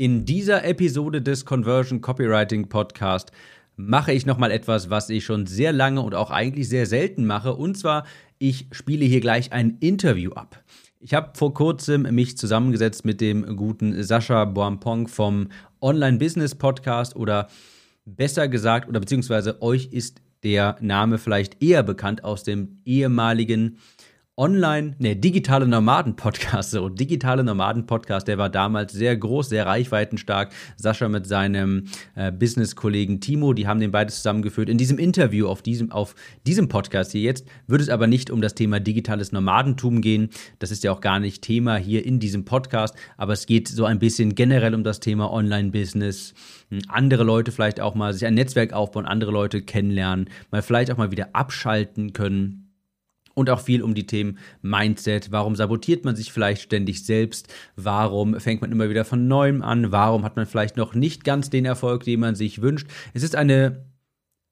In dieser Episode des Conversion Copywriting Podcast mache ich nochmal etwas, was ich schon sehr lange und auch eigentlich sehr selten mache. Und zwar, ich spiele hier gleich ein Interview ab. Ich habe vor kurzem mich zusammengesetzt mit dem guten Sascha Boampong vom Online Business Podcast oder besser gesagt, oder beziehungsweise euch ist der Name vielleicht eher bekannt aus dem ehemaligen Online, ne, digitale Nomaden-Podcast, so, digitale Nomaden-Podcast, der war damals sehr groß, sehr reichweitenstark. Sascha mit seinem äh, Business-Kollegen Timo, die haben den beide zusammengeführt. In diesem Interview auf diesem, auf diesem Podcast hier jetzt wird es aber nicht um das Thema digitales Nomadentum gehen. Das ist ja auch gar nicht Thema hier in diesem Podcast, aber es geht so ein bisschen generell um das Thema Online-Business. Hm, andere Leute vielleicht auch mal sich ein Netzwerk aufbauen, andere Leute kennenlernen, mal vielleicht auch mal wieder abschalten können und auch viel um die Themen Mindset. Warum sabotiert man sich vielleicht ständig selbst? Warum fängt man immer wieder von neuem an? Warum hat man vielleicht noch nicht ganz den Erfolg, den man sich wünscht? Es ist eine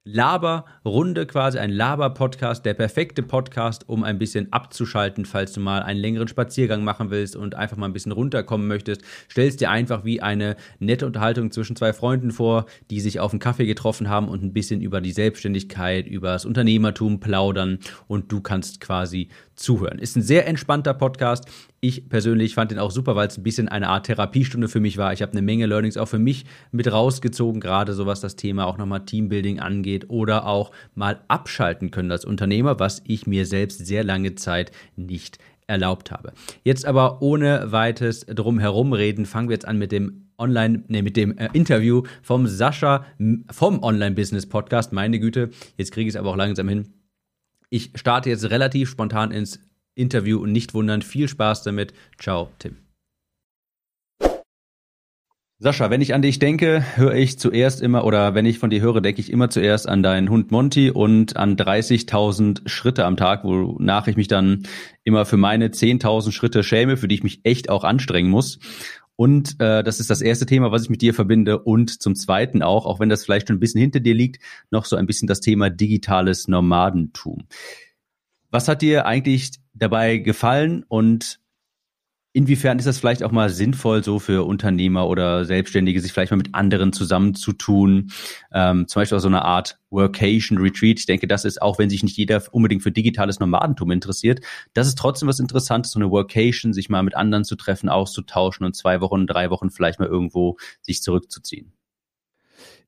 Laberrunde quasi, ein Laber-Podcast, der perfekte Podcast, um ein bisschen abzuschalten, falls du mal einen längeren Spaziergang machen willst und einfach mal ein bisschen runterkommen möchtest. Stellst dir einfach wie eine nette Unterhaltung zwischen zwei Freunden vor, die sich auf einen Kaffee getroffen haben und ein bisschen über die Selbstständigkeit, über das Unternehmertum plaudern und du kannst quasi zuhören. Ist ein sehr entspannter Podcast. Ich persönlich fand den auch super, weil es ein bisschen eine Art Therapiestunde für mich war. Ich habe eine Menge Learnings auch für mich mit rausgezogen, gerade so was das Thema auch nochmal Teambuilding angeht oder auch mal abschalten können als Unternehmer, was ich mir selbst sehr lange Zeit nicht erlaubt habe. Jetzt aber ohne weites drumherum reden, fangen wir jetzt an mit dem Online, nee, mit dem äh, Interview vom Sascha vom Online Business Podcast. Meine Güte, jetzt kriege ich es aber auch langsam hin. Ich starte jetzt relativ spontan ins Interview und nicht wundern. Viel Spaß damit. Ciao, Tim. Sascha, wenn ich an dich denke, höre ich zuerst immer, oder wenn ich von dir höre, denke ich immer zuerst an deinen Hund Monty und an 30.000 Schritte am Tag, wonach ich mich dann immer für meine 10.000 Schritte schäme, für die ich mich echt auch anstrengen muss. Und äh, das ist das erste Thema, was ich mit dir verbinde. Und zum Zweiten auch, auch wenn das vielleicht schon ein bisschen hinter dir liegt, noch so ein bisschen das Thema digitales Nomadentum. Was hat dir eigentlich dabei gefallen und Inwiefern ist das vielleicht auch mal sinnvoll, so für Unternehmer oder Selbstständige, sich vielleicht mal mit anderen zusammenzutun? Ähm, zum Beispiel auch so eine Art Workation Retreat. Ich denke, das ist, auch wenn sich nicht jeder unbedingt für digitales Nomadentum interessiert, das ist trotzdem was Interessantes, so eine Workation, sich mal mit anderen zu treffen, auszutauschen und zwei Wochen, drei Wochen vielleicht mal irgendwo sich zurückzuziehen.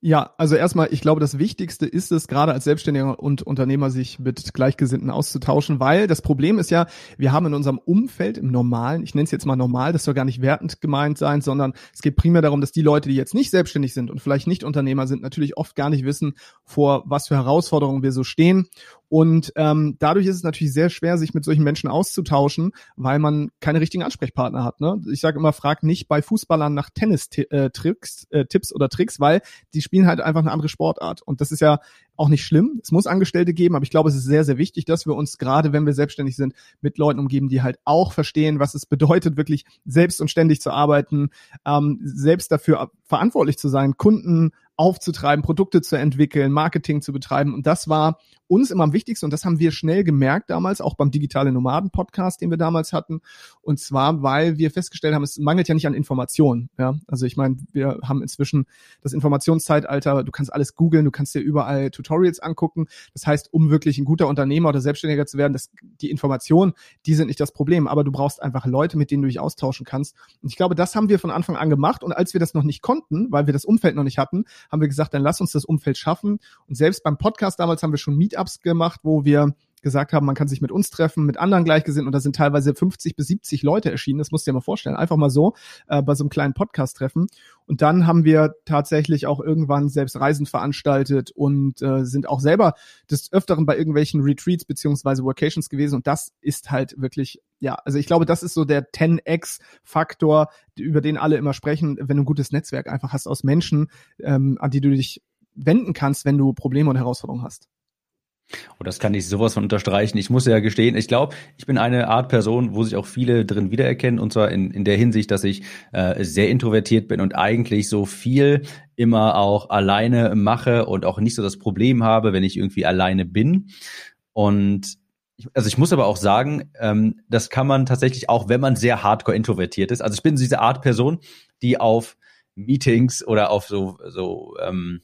Ja, also erstmal, ich glaube, das Wichtigste ist es, gerade als Selbstständiger und Unternehmer sich mit Gleichgesinnten auszutauschen, weil das Problem ist ja, wir haben in unserem Umfeld, im Normalen, ich nenne es jetzt mal normal, das soll gar nicht wertend gemeint sein, sondern es geht primär darum, dass die Leute, die jetzt nicht selbstständig sind und vielleicht nicht Unternehmer sind, natürlich oft gar nicht wissen, vor was für Herausforderungen wir so stehen und ähm, dadurch ist es natürlich sehr schwer, sich mit solchen Menschen auszutauschen, weil man keine richtigen Ansprechpartner hat. Ne? Ich sage immer, frag nicht bei Fußballern nach Tennis-Tricks, äh, äh, Tipps oder Tricks, weil die spielen halt einfach eine andere Sportart. Und das ist ja auch nicht schlimm. Es muss Angestellte geben, aber ich glaube, es ist sehr, sehr wichtig, dass wir uns gerade, wenn wir selbstständig sind, mit Leuten umgeben, die halt auch verstehen, was es bedeutet, wirklich selbst und ständig zu arbeiten, ähm, selbst dafür verantwortlich zu sein, Kunden aufzutreiben, Produkte zu entwickeln, Marketing zu betreiben. Und das war uns immer am wichtigsten und das haben wir schnell gemerkt damals, auch beim Digitale Nomaden Podcast, den wir damals hatten. Und zwar, weil wir festgestellt haben, es mangelt ja nicht an Informationen. Ja? Also ich meine, wir haben inzwischen das Informationszeitalter, du kannst alles googeln, du kannst dir überall Tutorials angucken. Das heißt, um wirklich ein guter Unternehmer oder Selbstständiger zu werden, das, die Informationen, die sind nicht das Problem, aber du brauchst einfach Leute, mit denen du dich austauschen kannst. Und ich glaube, das haben wir von Anfang an gemacht. Und als wir das noch nicht konnten, weil wir das Umfeld noch nicht hatten, haben wir gesagt, dann lass uns das Umfeld schaffen. Und selbst beim Podcast damals haben wir schon Meetups gemacht, wo wir gesagt haben, man kann sich mit uns treffen, mit anderen Gleichgesinnten und da sind teilweise 50 bis 70 Leute erschienen. Das musst du dir mal vorstellen. Einfach mal so äh, bei so einem kleinen Podcast-Treffen. Und dann haben wir tatsächlich auch irgendwann selbst Reisen veranstaltet und äh, sind auch selber des Öfteren bei irgendwelchen Retreats beziehungsweise Vocations gewesen. Und das ist halt wirklich, ja, also ich glaube, das ist so der 10x-Faktor, über den alle immer sprechen, wenn du ein gutes Netzwerk einfach hast aus Menschen, ähm, an die du dich wenden kannst, wenn du Probleme und Herausforderungen hast. Und das kann ich sowas von unterstreichen. Ich muss ja gestehen, ich glaube, ich bin eine Art Person, wo sich auch viele drin wiedererkennen, und zwar in, in der Hinsicht, dass ich äh, sehr introvertiert bin und eigentlich so viel immer auch alleine mache und auch nicht so das Problem habe, wenn ich irgendwie alleine bin. Und also ich muss aber auch sagen, ähm, das kann man tatsächlich auch, wenn man sehr hardcore introvertiert ist. Also ich bin diese Art Person, die auf Meetings oder auf so, so ähm,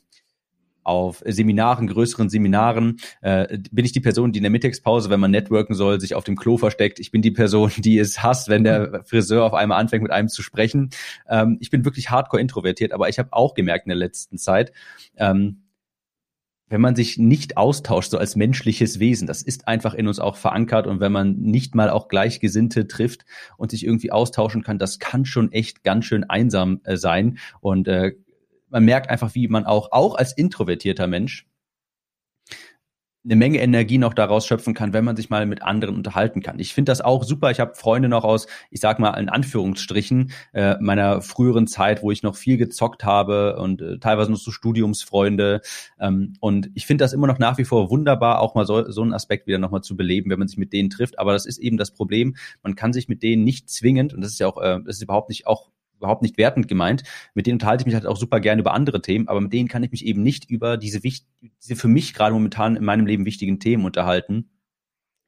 auf Seminaren, größeren Seminaren, äh, bin ich die Person, die in der Mittagspause, wenn man networken soll, sich auf dem Klo versteckt. Ich bin die Person, die es hasst, wenn der Friseur auf einmal anfängt, mit einem zu sprechen. Ähm, ich bin wirklich hardcore introvertiert, aber ich habe auch gemerkt in der letzten Zeit, ähm, wenn man sich nicht austauscht, so als menschliches Wesen, das ist einfach in uns auch verankert und wenn man nicht mal auch Gleichgesinnte trifft und sich irgendwie austauschen kann, das kann schon echt ganz schön einsam äh, sein. Und äh, man merkt einfach, wie man auch, auch als introvertierter Mensch, eine Menge Energie noch daraus schöpfen kann, wenn man sich mal mit anderen unterhalten kann. Ich finde das auch super. Ich habe Freunde noch aus, ich sag mal in Anführungsstrichen, äh, meiner früheren Zeit, wo ich noch viel gezockt habe und äh, teilweise noch so Studiumsfreunde. Ähm, und ich finde das immer noch nach wie vor wunderbar, auch mal so, so einen Aspekt wieder nochmal zu beleben, wenn man sich mit denen trifft. Aber das ist eben das Problem. Man kann sich mit denen nicht zwingend, und das ist ja auch, äh, das ist überhaupt nicht auch überhaupt nicht wertend gemeint. Mit denen unterhalte ich mich halt auch super gerne über andere Themen, aber mit denen kann ich mich eben nicht über diese, diese für mich gerade momentan in meinem Leben wichtigen Themen unterhalten.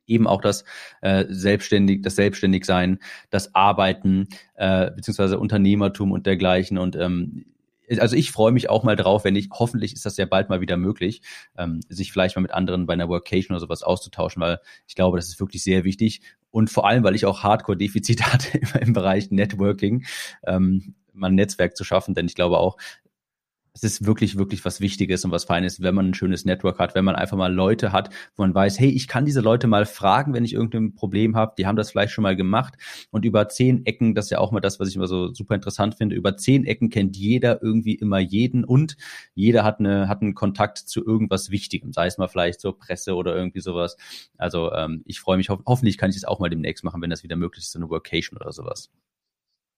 Eben auch das äh, selbstständig, das Selbstständigsein, das Arbeiten äh, beziehungsweise Unternehmertum und dergleichen. Und ähm, also ich freue mich auch mal drauf, wenn ich, hoffentlich ist das ja bald mal wieder möglich, ähm, sich vielleicht mal mit anderen bei einer Workation oder sowas auszutauschen, weil ich glaube, das ist wirklich sehr wichtig. Und vor allem, weil ich auch Hardcore-Defizite hatte im Bereich Networking, ähm, mal ein Netzwerk zu schaffen, denn ich glaube auch, es ist wirklich, wirklich was Wichtiges und was Feines, wenn man ein schönes Network hat, wenn man einfach mal Leute hat, wo man weiß, hey, ich kann diese Leute mal fragen, wenn ich irgendein Problem habe. Die haben das vielleicht schon mal gemacht. Und über zehn Ecken, das ist ja auch mal das, was ich immer so super interessant finde, über zehn Ecken kennt jeder irgendwie immer jeden und jeder hat, eine, hat einen Kontakt zu irgendwas Wichtigem, sei es mal vielleicht so Presse oder irgendwie sowas. Also ähm, ich freue mich, ho hoffentlich kann ich das auch mal demnächst machen, wenn das wieder möglich ist, so eine Workation oder sowas.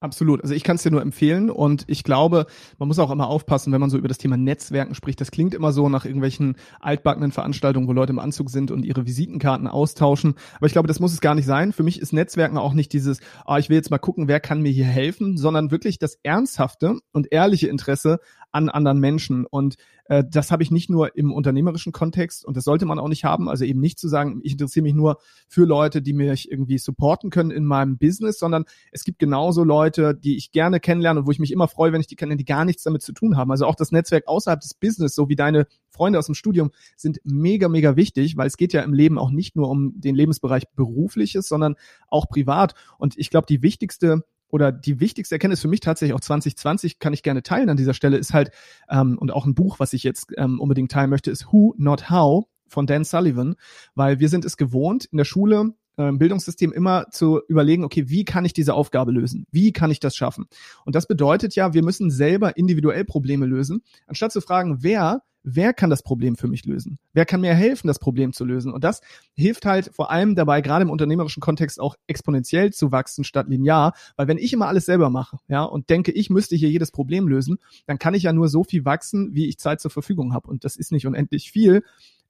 Absolut. Also ich kann es dir nur empfehlen und ich glaube, man muss auch immer aufpassen, wenn man so über das Thema Netzwerken spricht. Das klingt immer so nach irgendwelchen altbackenen Veranstaltungen, wo Leute im Anzug sind und ihre Visitenkarten austauschen. Aber ich glaube, das muss es gar nicht sein. Für mich ist Netzwerken auch nicht dieses, ah, ich will jetzt mal gucken, wer kann mir hier helfen, sondern wirklich das ernsthafte und ehrliche Interesse an anderen Menschen. Und äh, das habe ich nicht nur im unternehmerischen Kontext und das sollte man auch nicht haben. Also eben nicht zu sagen, ich interessiere mich nur für Leute, die mich irgendwie supporten können in meinem Business, sondern es gibt genauso Leute, die ich gerne kennenlerne und wo ich mich immer freue, wenn ich die kenne, die gar nichts damit zu tun haben. Also auch das Netzwerk außerhalb des Business, so wie deine Freunde aus dem Studium, sind mega, mega wichtig, weil es geht ja im Leben auch nicht nur um den Lebensbereich berufliches, sondern auch privat. Und ich glaube, die wichtigste oder die wichtigste Erkenntnis für mich tatsächlich auch 2020 kann ich gerne teilen an dieser Stelle ist halt ähm, und auch ein Buch, was ich jetzt ähm, unbedingt teilen möchte, ist Who Not How von Dan Sullivan, weil wir sind es gewohnt in der Schule im Bildungssystem immer zu überlegen, okay, wie kann ich diese Aufgabe lösen? Wie kann ich das schaffen? Und das bedeutet ja, wir müssen selber individuell Probleme lösen, anstatt zu fragen, wer wer kann das Problem für mich lösen? Wer kann mir helfen, das Problem zu lösen? Und das hilft halt vor allem dabei, gerade im unternehmerischen Kontext auch exponentiell zu wachsen statt linear, weil wenn ich immer alles selber mache, ja, und denke, ich müsste hier jedes Problem lösen, dann kann ich ja nur so viel wachsen, wie ich Zeit zur Verfügung habe. Und das ist nicht unendlich viel.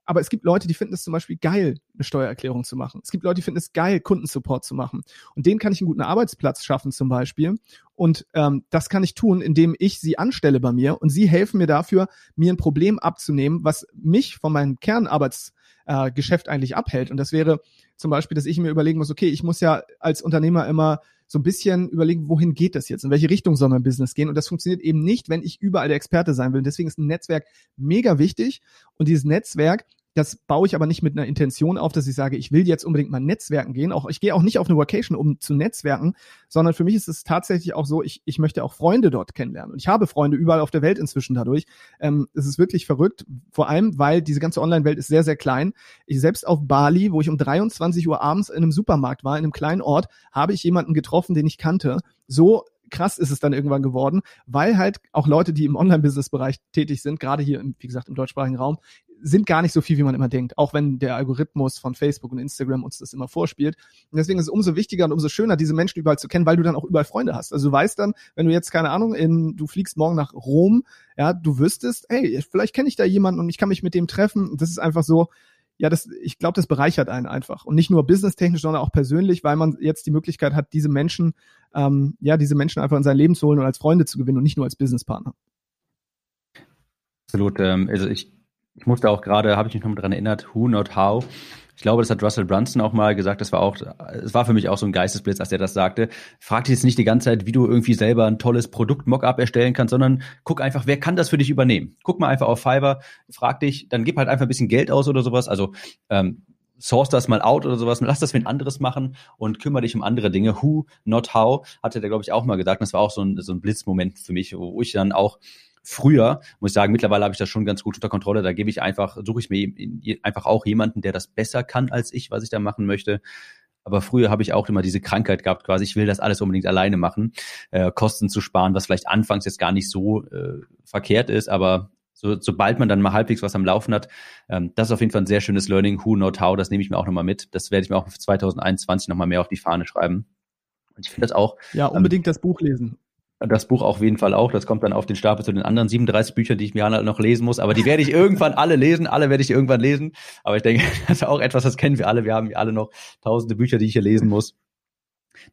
Aber es gibt Leute, die finden es zum Beispiel geil, eine Steuererklärung zu machen. Es gibt Leute, die finden es geil, Kundensupport zu machen. Und denen kann ich einen guten Arbeitsplatz schaffen zum Beispiel. Und ähm, das kann ich tun, indem ich sie anstelle bei mir und sie helfen mir dafür, mir ein Problem abzunehmen, was mich von meinem Kernarbeitsgeschäft äh, eigentlich abhält. Und das wäre zum Beispiel, dass ich mir überlegen muss, okay, ich muss ja als Unternehmer immer so ein bisschen überlegen, wohin geht das jetzt? In welche Richtung soll mein Business gehen? Und das funktioniert eben nicht, wenn ich überall der Experte sein will. Und deswegen ist ein Netzwerk mega wichtig. Und dieses Netzwerk das baue ich aber nicht mit einer Intention auf, dass ich sage, ich will jetzt unbedingt mal Netzwerken gehen. Auch ich gehe auch nicht auf eine Vacation, um zu netzwerken, sondern für mich ist es tatsächlich auch so, ich, ich möchte auch Freunde dort kennenlernen. Und ich habe Freunde überall auf der Welt inzwischen dadurch. Ähm, es ist wirklich verrückt, vor allem, weil diese ganze Online-Welt ist sehr, sehr klein. Ich selbst auf Bali, wo ich um 23 Uhr abends in einem Supermarkt war, in einem kleinen Ort, habe ich jemanden getroffen, den ich kannte. So krass ist es dann irgendwann geworden, weil halt auch Leute, die im Online-Business-Bereich tätig sind, gerade hier, wie gesagt, im deutschsprachigen Raum, sind gar nicht so viel, wie man immer denkt, auch wenn der Algorithmus von Facebook und Instagram uns das immer vorspielt. Und deswegen ist es umso wichtiger und umso schöner, diese Menschen überall zu kennen, weil du dann auch überall Freunde hast. Also du weißt dann, wenn du jetzt, keine Ahnung, in, du fliegst morgen nach Rom, ja, du wüsstest, hey, vielleicht kenne ich da jemanden und ich kann mich mit dem treffen. Das ist einfach so, ja, das, ich glaube, das bereichert einen einfach. Und nicht nur businesstechnisch, sondern auch persönlich, weil man jetzt die Möglichkeit hat, diese Menschen, ähm, ja, diese Menschen einfach in sein Leben zu holen und als Freunde zu gewinnen und nicht nur als Businesspartner. Absolut. Ähm, also ich ich musste auch gerade, habe ich mich noch mal dran erinnert, Who Not How. Ich glaube, das hat Russell Brunson auch mal gesagt. Das war auch, es war für mich auch so ein Geistesblitz, als er das sagte. Frag dich jetzt nicht die ganze Zeit, wie du irgendwie selber ein tolles Produkt Mockup erstellen kannst, sondern guck einfach, wer kann das für dich übernehmen? Guck mal einfach auf Fiverr, frag dich, dann gib halt einfach ein bisschen Geld aus oder sowas. Also ähm, source das mal out oder sowas, lass das für ein anderes machen und kümmere dich um andere Dinge. Who, not how, hatte der, glaube ich, auch mal gesagt. Das war auch so ein, so ein Blitzmoment für mich, wo ich dann auch früher, muss ich sagen, mittlerweile habe ich das schon ganz gut unter Kontrolle. Da gebe ich einfach, suche ich mir einfach auch jemanden, der das besser kann als ich, was ich da machen möchte. Aber früher habe ich auch immer diese Krankheit gehabt, quasi, ich will das alles unbedingt alleine machen, äh, Kosten zu sparen, was vielleicht anfangs jetzt gar nicht so äh, verkehrt ist, aber so, sobald man dann mal halbwegs was am Laufen hat, ähm, das ist auf jeden Fall ein sehr schönes Learning, Who Not How, das nehme ich mir auch nochmal mit. Das werde ich mir auch für 2021 nochmal mehr auf die Fahne schreiben. Und ich finde das auch. Ja, unbedingt ähm, das Buch lesen. Das Buch auf jeden Fall auch. Das kommt dann auf den Stapel zu den anderen 37 Büchern, die ich mir noch lesen muss. Aber die werde ich irgendwann alle lesen. Alle werde ich irgendwann lesen. Aber ich denke, das ist auch etwas, das kennen wir alle. Wir haben alle noch tausende Bücher, die ich hier lesen muss.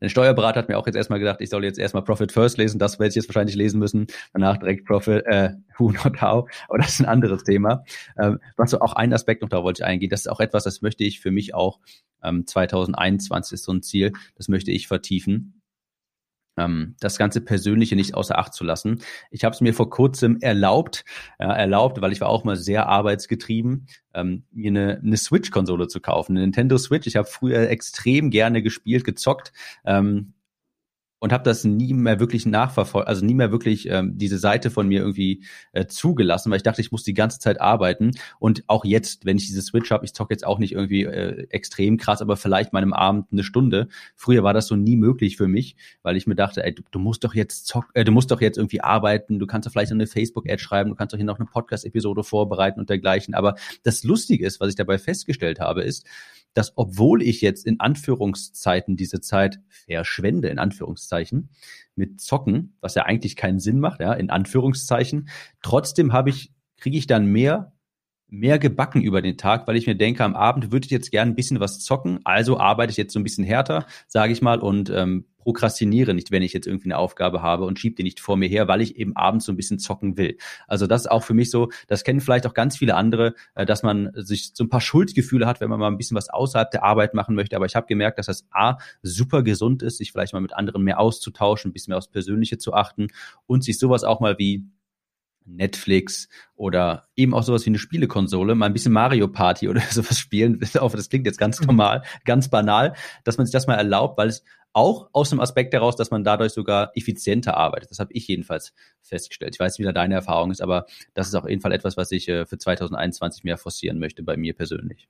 Der Steuerberater hat mir auch jetzt erstmal gedacht, ich soll jetzt erstmal Profit First lesen. Das werde ich jetzt wahrscheinlich lesen müssen. Danach direkt Profit, äh, Who Not How. Aber das ist ein anderes Thema. Ähm, was so auch ein Aspekt noch, da wollte ich eingehen. Das ist auch etwas, das möchte ich für mich auch ähm, 2021 ist so ein Ziel. Das möchte ich vertiefen das ganze Persönliche nicht außer Acht zu lassen. Ich habe es mir vor kurzem erlaubt, ja, erlaubt, weil ich war auch mal sehr arbeitsgetrieben, ähm, mir eine, eine Switch-Konsole zu kaufen, eine Nintendo Switch. Ich habe früher extrem gerne gespielt, gezockt. Ähm, und habe das nie mehr wirklich nachverfolgt, also nie mehr wirklich ähm, diese Seite von mir irgendwie äh, zugelassen, weil ich dachte, ich muss die ganze Zeit arbeiten. Und auch jetzt, wenn ich diese Switch habe, ich zocke jetzt auch nicht irgendwie äh, extrem krass, aber vielleicht meinem Abend eine Stunde. Früher war das so nie möglich für mich, weil ich mir dachte, ey, du, du musst doch jetzt zock, äh, du musst doch jetzt irgendwie arbeiten, du kannst doch vielleicht eine Facebook-Ad schreiben, du kannst doch hier noch eine Podcast-Episode vorbereiten und dergleichen. Aber das Lustige ist, was ich dabei festgestellt habe, ist, dass obwohl ich jetzt in Anführungszeiten diese Zeit verschwende, in Anführungszeichen, mit Zocken, was ja eigentlich keinen Sinn macht, ja, in Anführungszeichen, trotzdem habe ich, kriege ich dann mehr mehr gebacken über den Tag, weil ich mir denke, am Abend würde ich jetzt gerne ein bisschen was zocken, also arbeite ich jetzt so ein bisschen härter, sage ich mal, und ähm, prokrastiniere nicht, wenn ich jetzt irgendwie eine Aufgabe habe und schiebe die nicht vor mir her, weil ich eben abends so ein bisschen zocken will. Also das ist auch für mich so, das kennen vielleicht auch ganz viele andere, äh, dass man sich so ein paar Schuldgefühle hat, wenn man mal ein bisschen was außerhalb der Arbeit machen möchte. Aber ich habe gemerkt, dass das A, super gesund ist, sich vielleicht mal mit anderen mehr auszutauschen, ein bisschen mehr aufs Persönliche zu achten und sich sowas auch mal wie Netflix oder eben auch sowas wie eine Spielekonsole, mal ein bisschen Mario Party oder sowas spielen. Das klingt jetzt ganz mhm. normal, ganz banal, dass man sich das mal erlaubt, weil es auch aus dem Aspekt heraus, dass man dadurch sogar effizienter arbeitet. Das habe ich jedenfalls festgestellt. Ich weiß nicht, wie da deine Erfahrung ist, aber das ist auf jeden Fall etwas, was ich äh, für 2021 mehr forcieren möchte bei mir persönlich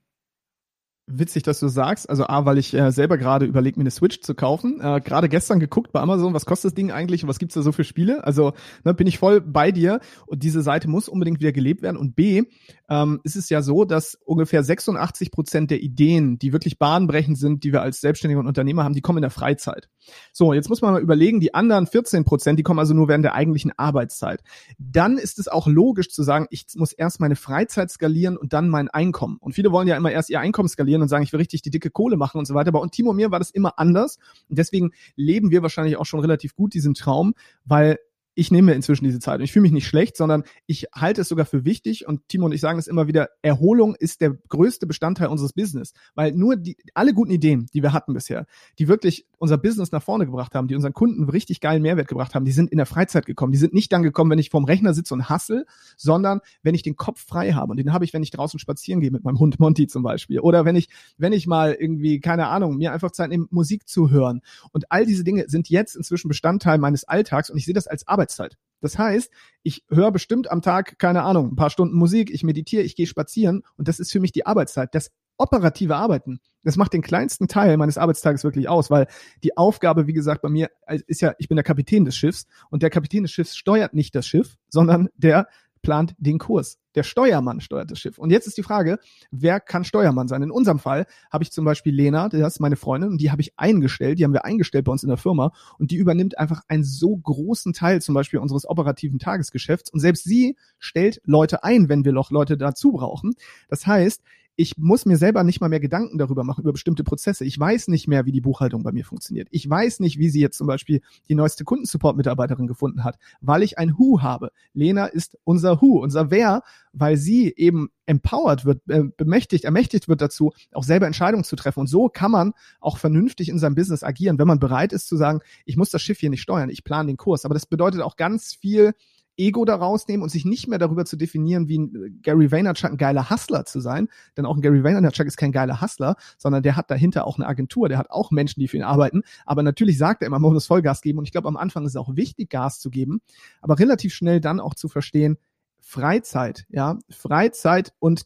witzig, dass du sagst. Also A, weil ich äh, selber gerade überlege, mir eine Switch zu kaufen. Äh, gerade gestern geguckt bei Amazon, was kostet das Ding eigentlich und was gibt's da so für Spiele? Also ne, bin ich voll bei dir und diese Seite muss unbedingt wieder gelebt werden. Und B, ähm, ist es ja so, dass ungefähr 86 Prozent der Ideen, die wirklich bahnbrechend sind, die wir als Selbstständige und Unternehmer haben, die kommen in der Freizeit. So, jetzt muss man mal überlegen, die anderen 14 Prozent, die kommen also nur während der eigentlichen Arbeitszeit. Dann ist es auch logisch zu sagen, ich muss erst meine Freizeit skalieren und dann mein Einkommen. Und viele wollen ja immer erst ihr Einkommen skalieren und sagen, ich will richtig die dicke Kohle machen und so weiter. Aber und Timo und mir war das immer anders. Und deswegen leben wir wahrscheinlich auch schon relativ gut diesen Traum, weil ich nehme inzwischen diese Zeit und ich fühle mich nicht schlecht, sondern ich halte es sogar für wichtig und Timo und ich sagen es immer wieder, Erholung ist der größte Bestandteil unseres Business, weil nur die, alle guten Ideen, die wir hatten bisher, die wirklich unser Business nach vorne gebracht haben, die unseren Kunden richtig geilen Mehrwert gebracht haben, die sind in der Freizeit gekommen. Die sind nicht dann gekommen, wenn ich vorm Rechner sitze und hassel, sondern wenn ich den Kopf frei habe. Und den habe ich, wenn ich draußen spazieren gehe mit meinem Hund Monty zum Beispiel. Oder wenn ich, wenn ich mal irgendwie, keine Ahnung, mir einfach Zeit nehme, Musik zu hören. Und all diese Dinge sind jetzt inzwischen Bestandteil meines Alltags und ich sehe das als Arbeit Arbeitszeit. Das heißt, ich höre bestimmt am Tag, keine Ahnung, ein paar Stunden Musik, ich meditiere, ich gehe spazieren und das ist für mich die Arbeitszeit. Das operative Arbeiten, das macht den kleinsten Teil meines Arbeitstages wirklich aus, weil die Aufgabe, wie gesagt, bei mir ist ja, ich bin der Kapitän des Schiffs und der Kapitän des Schiffs steuert nicht das Schiff, sondern der plant den Kurs. Der Steuermann steuert das Schiff. Und jetzt ist die Frage, wer kann Steuermann sein? In unserem Fall habe ich zum Beispiel Lena, das ist meine Freundin, und die habe ich eingestellt, die haben wir eingestellt bei uns in der Firma und die übernimmt einfach einen so großen Teil zum Beispiel unseres operativen Tagesgeschäfts und selbst sie stellt Leute ein, wenn wir noch Leute dazu brauchen. Das heißt, ich muss mir selber nicht mal mehr Gedanken darüber machen, über bestimmte Prozesse. Ich weiß nicht mehr, wie die Buchhaltung bei mir funktioniert. Ich weiß nicht, wie sie jetzt zum Beispiel die neueste Kundensupport-Mitarbeiterin gefunden hat, weil ich ein Who habe. Lena ist unser Who, unser Wer, weil sie eben empowered wird, äh, bemächtigt, ermächtigt wird dazu, auch selber Entscheidungen zu treffen. Und so kann man auch vernünftig in seinem Business agieren, wenn man bereit ist zu sagen, ich muss das Schiff hier nicht steuern, ich plane den Kurs. Aber das bedeutet auch ganz viel Ego da rausnehmen und sich nicht mehr darüber zu definieren, wie ein äh, Gary Vaynerchuk ein geiler Hustler zu sein. Denn auch ein Gary Vaynerchuk ist kein geiler Hustler, sondern der hat dahinter auch eine Agentur, der hat auch Menschen, die für ihn arbeiten. Aber natürlich sagt er immer, man muss Vollgas geben. Und ich glaube, am Anfang ist es auch wichtig, Gas zu geben, aber relativ schnell dann auch zu verstehen, Freizeit, ja, Freizeit und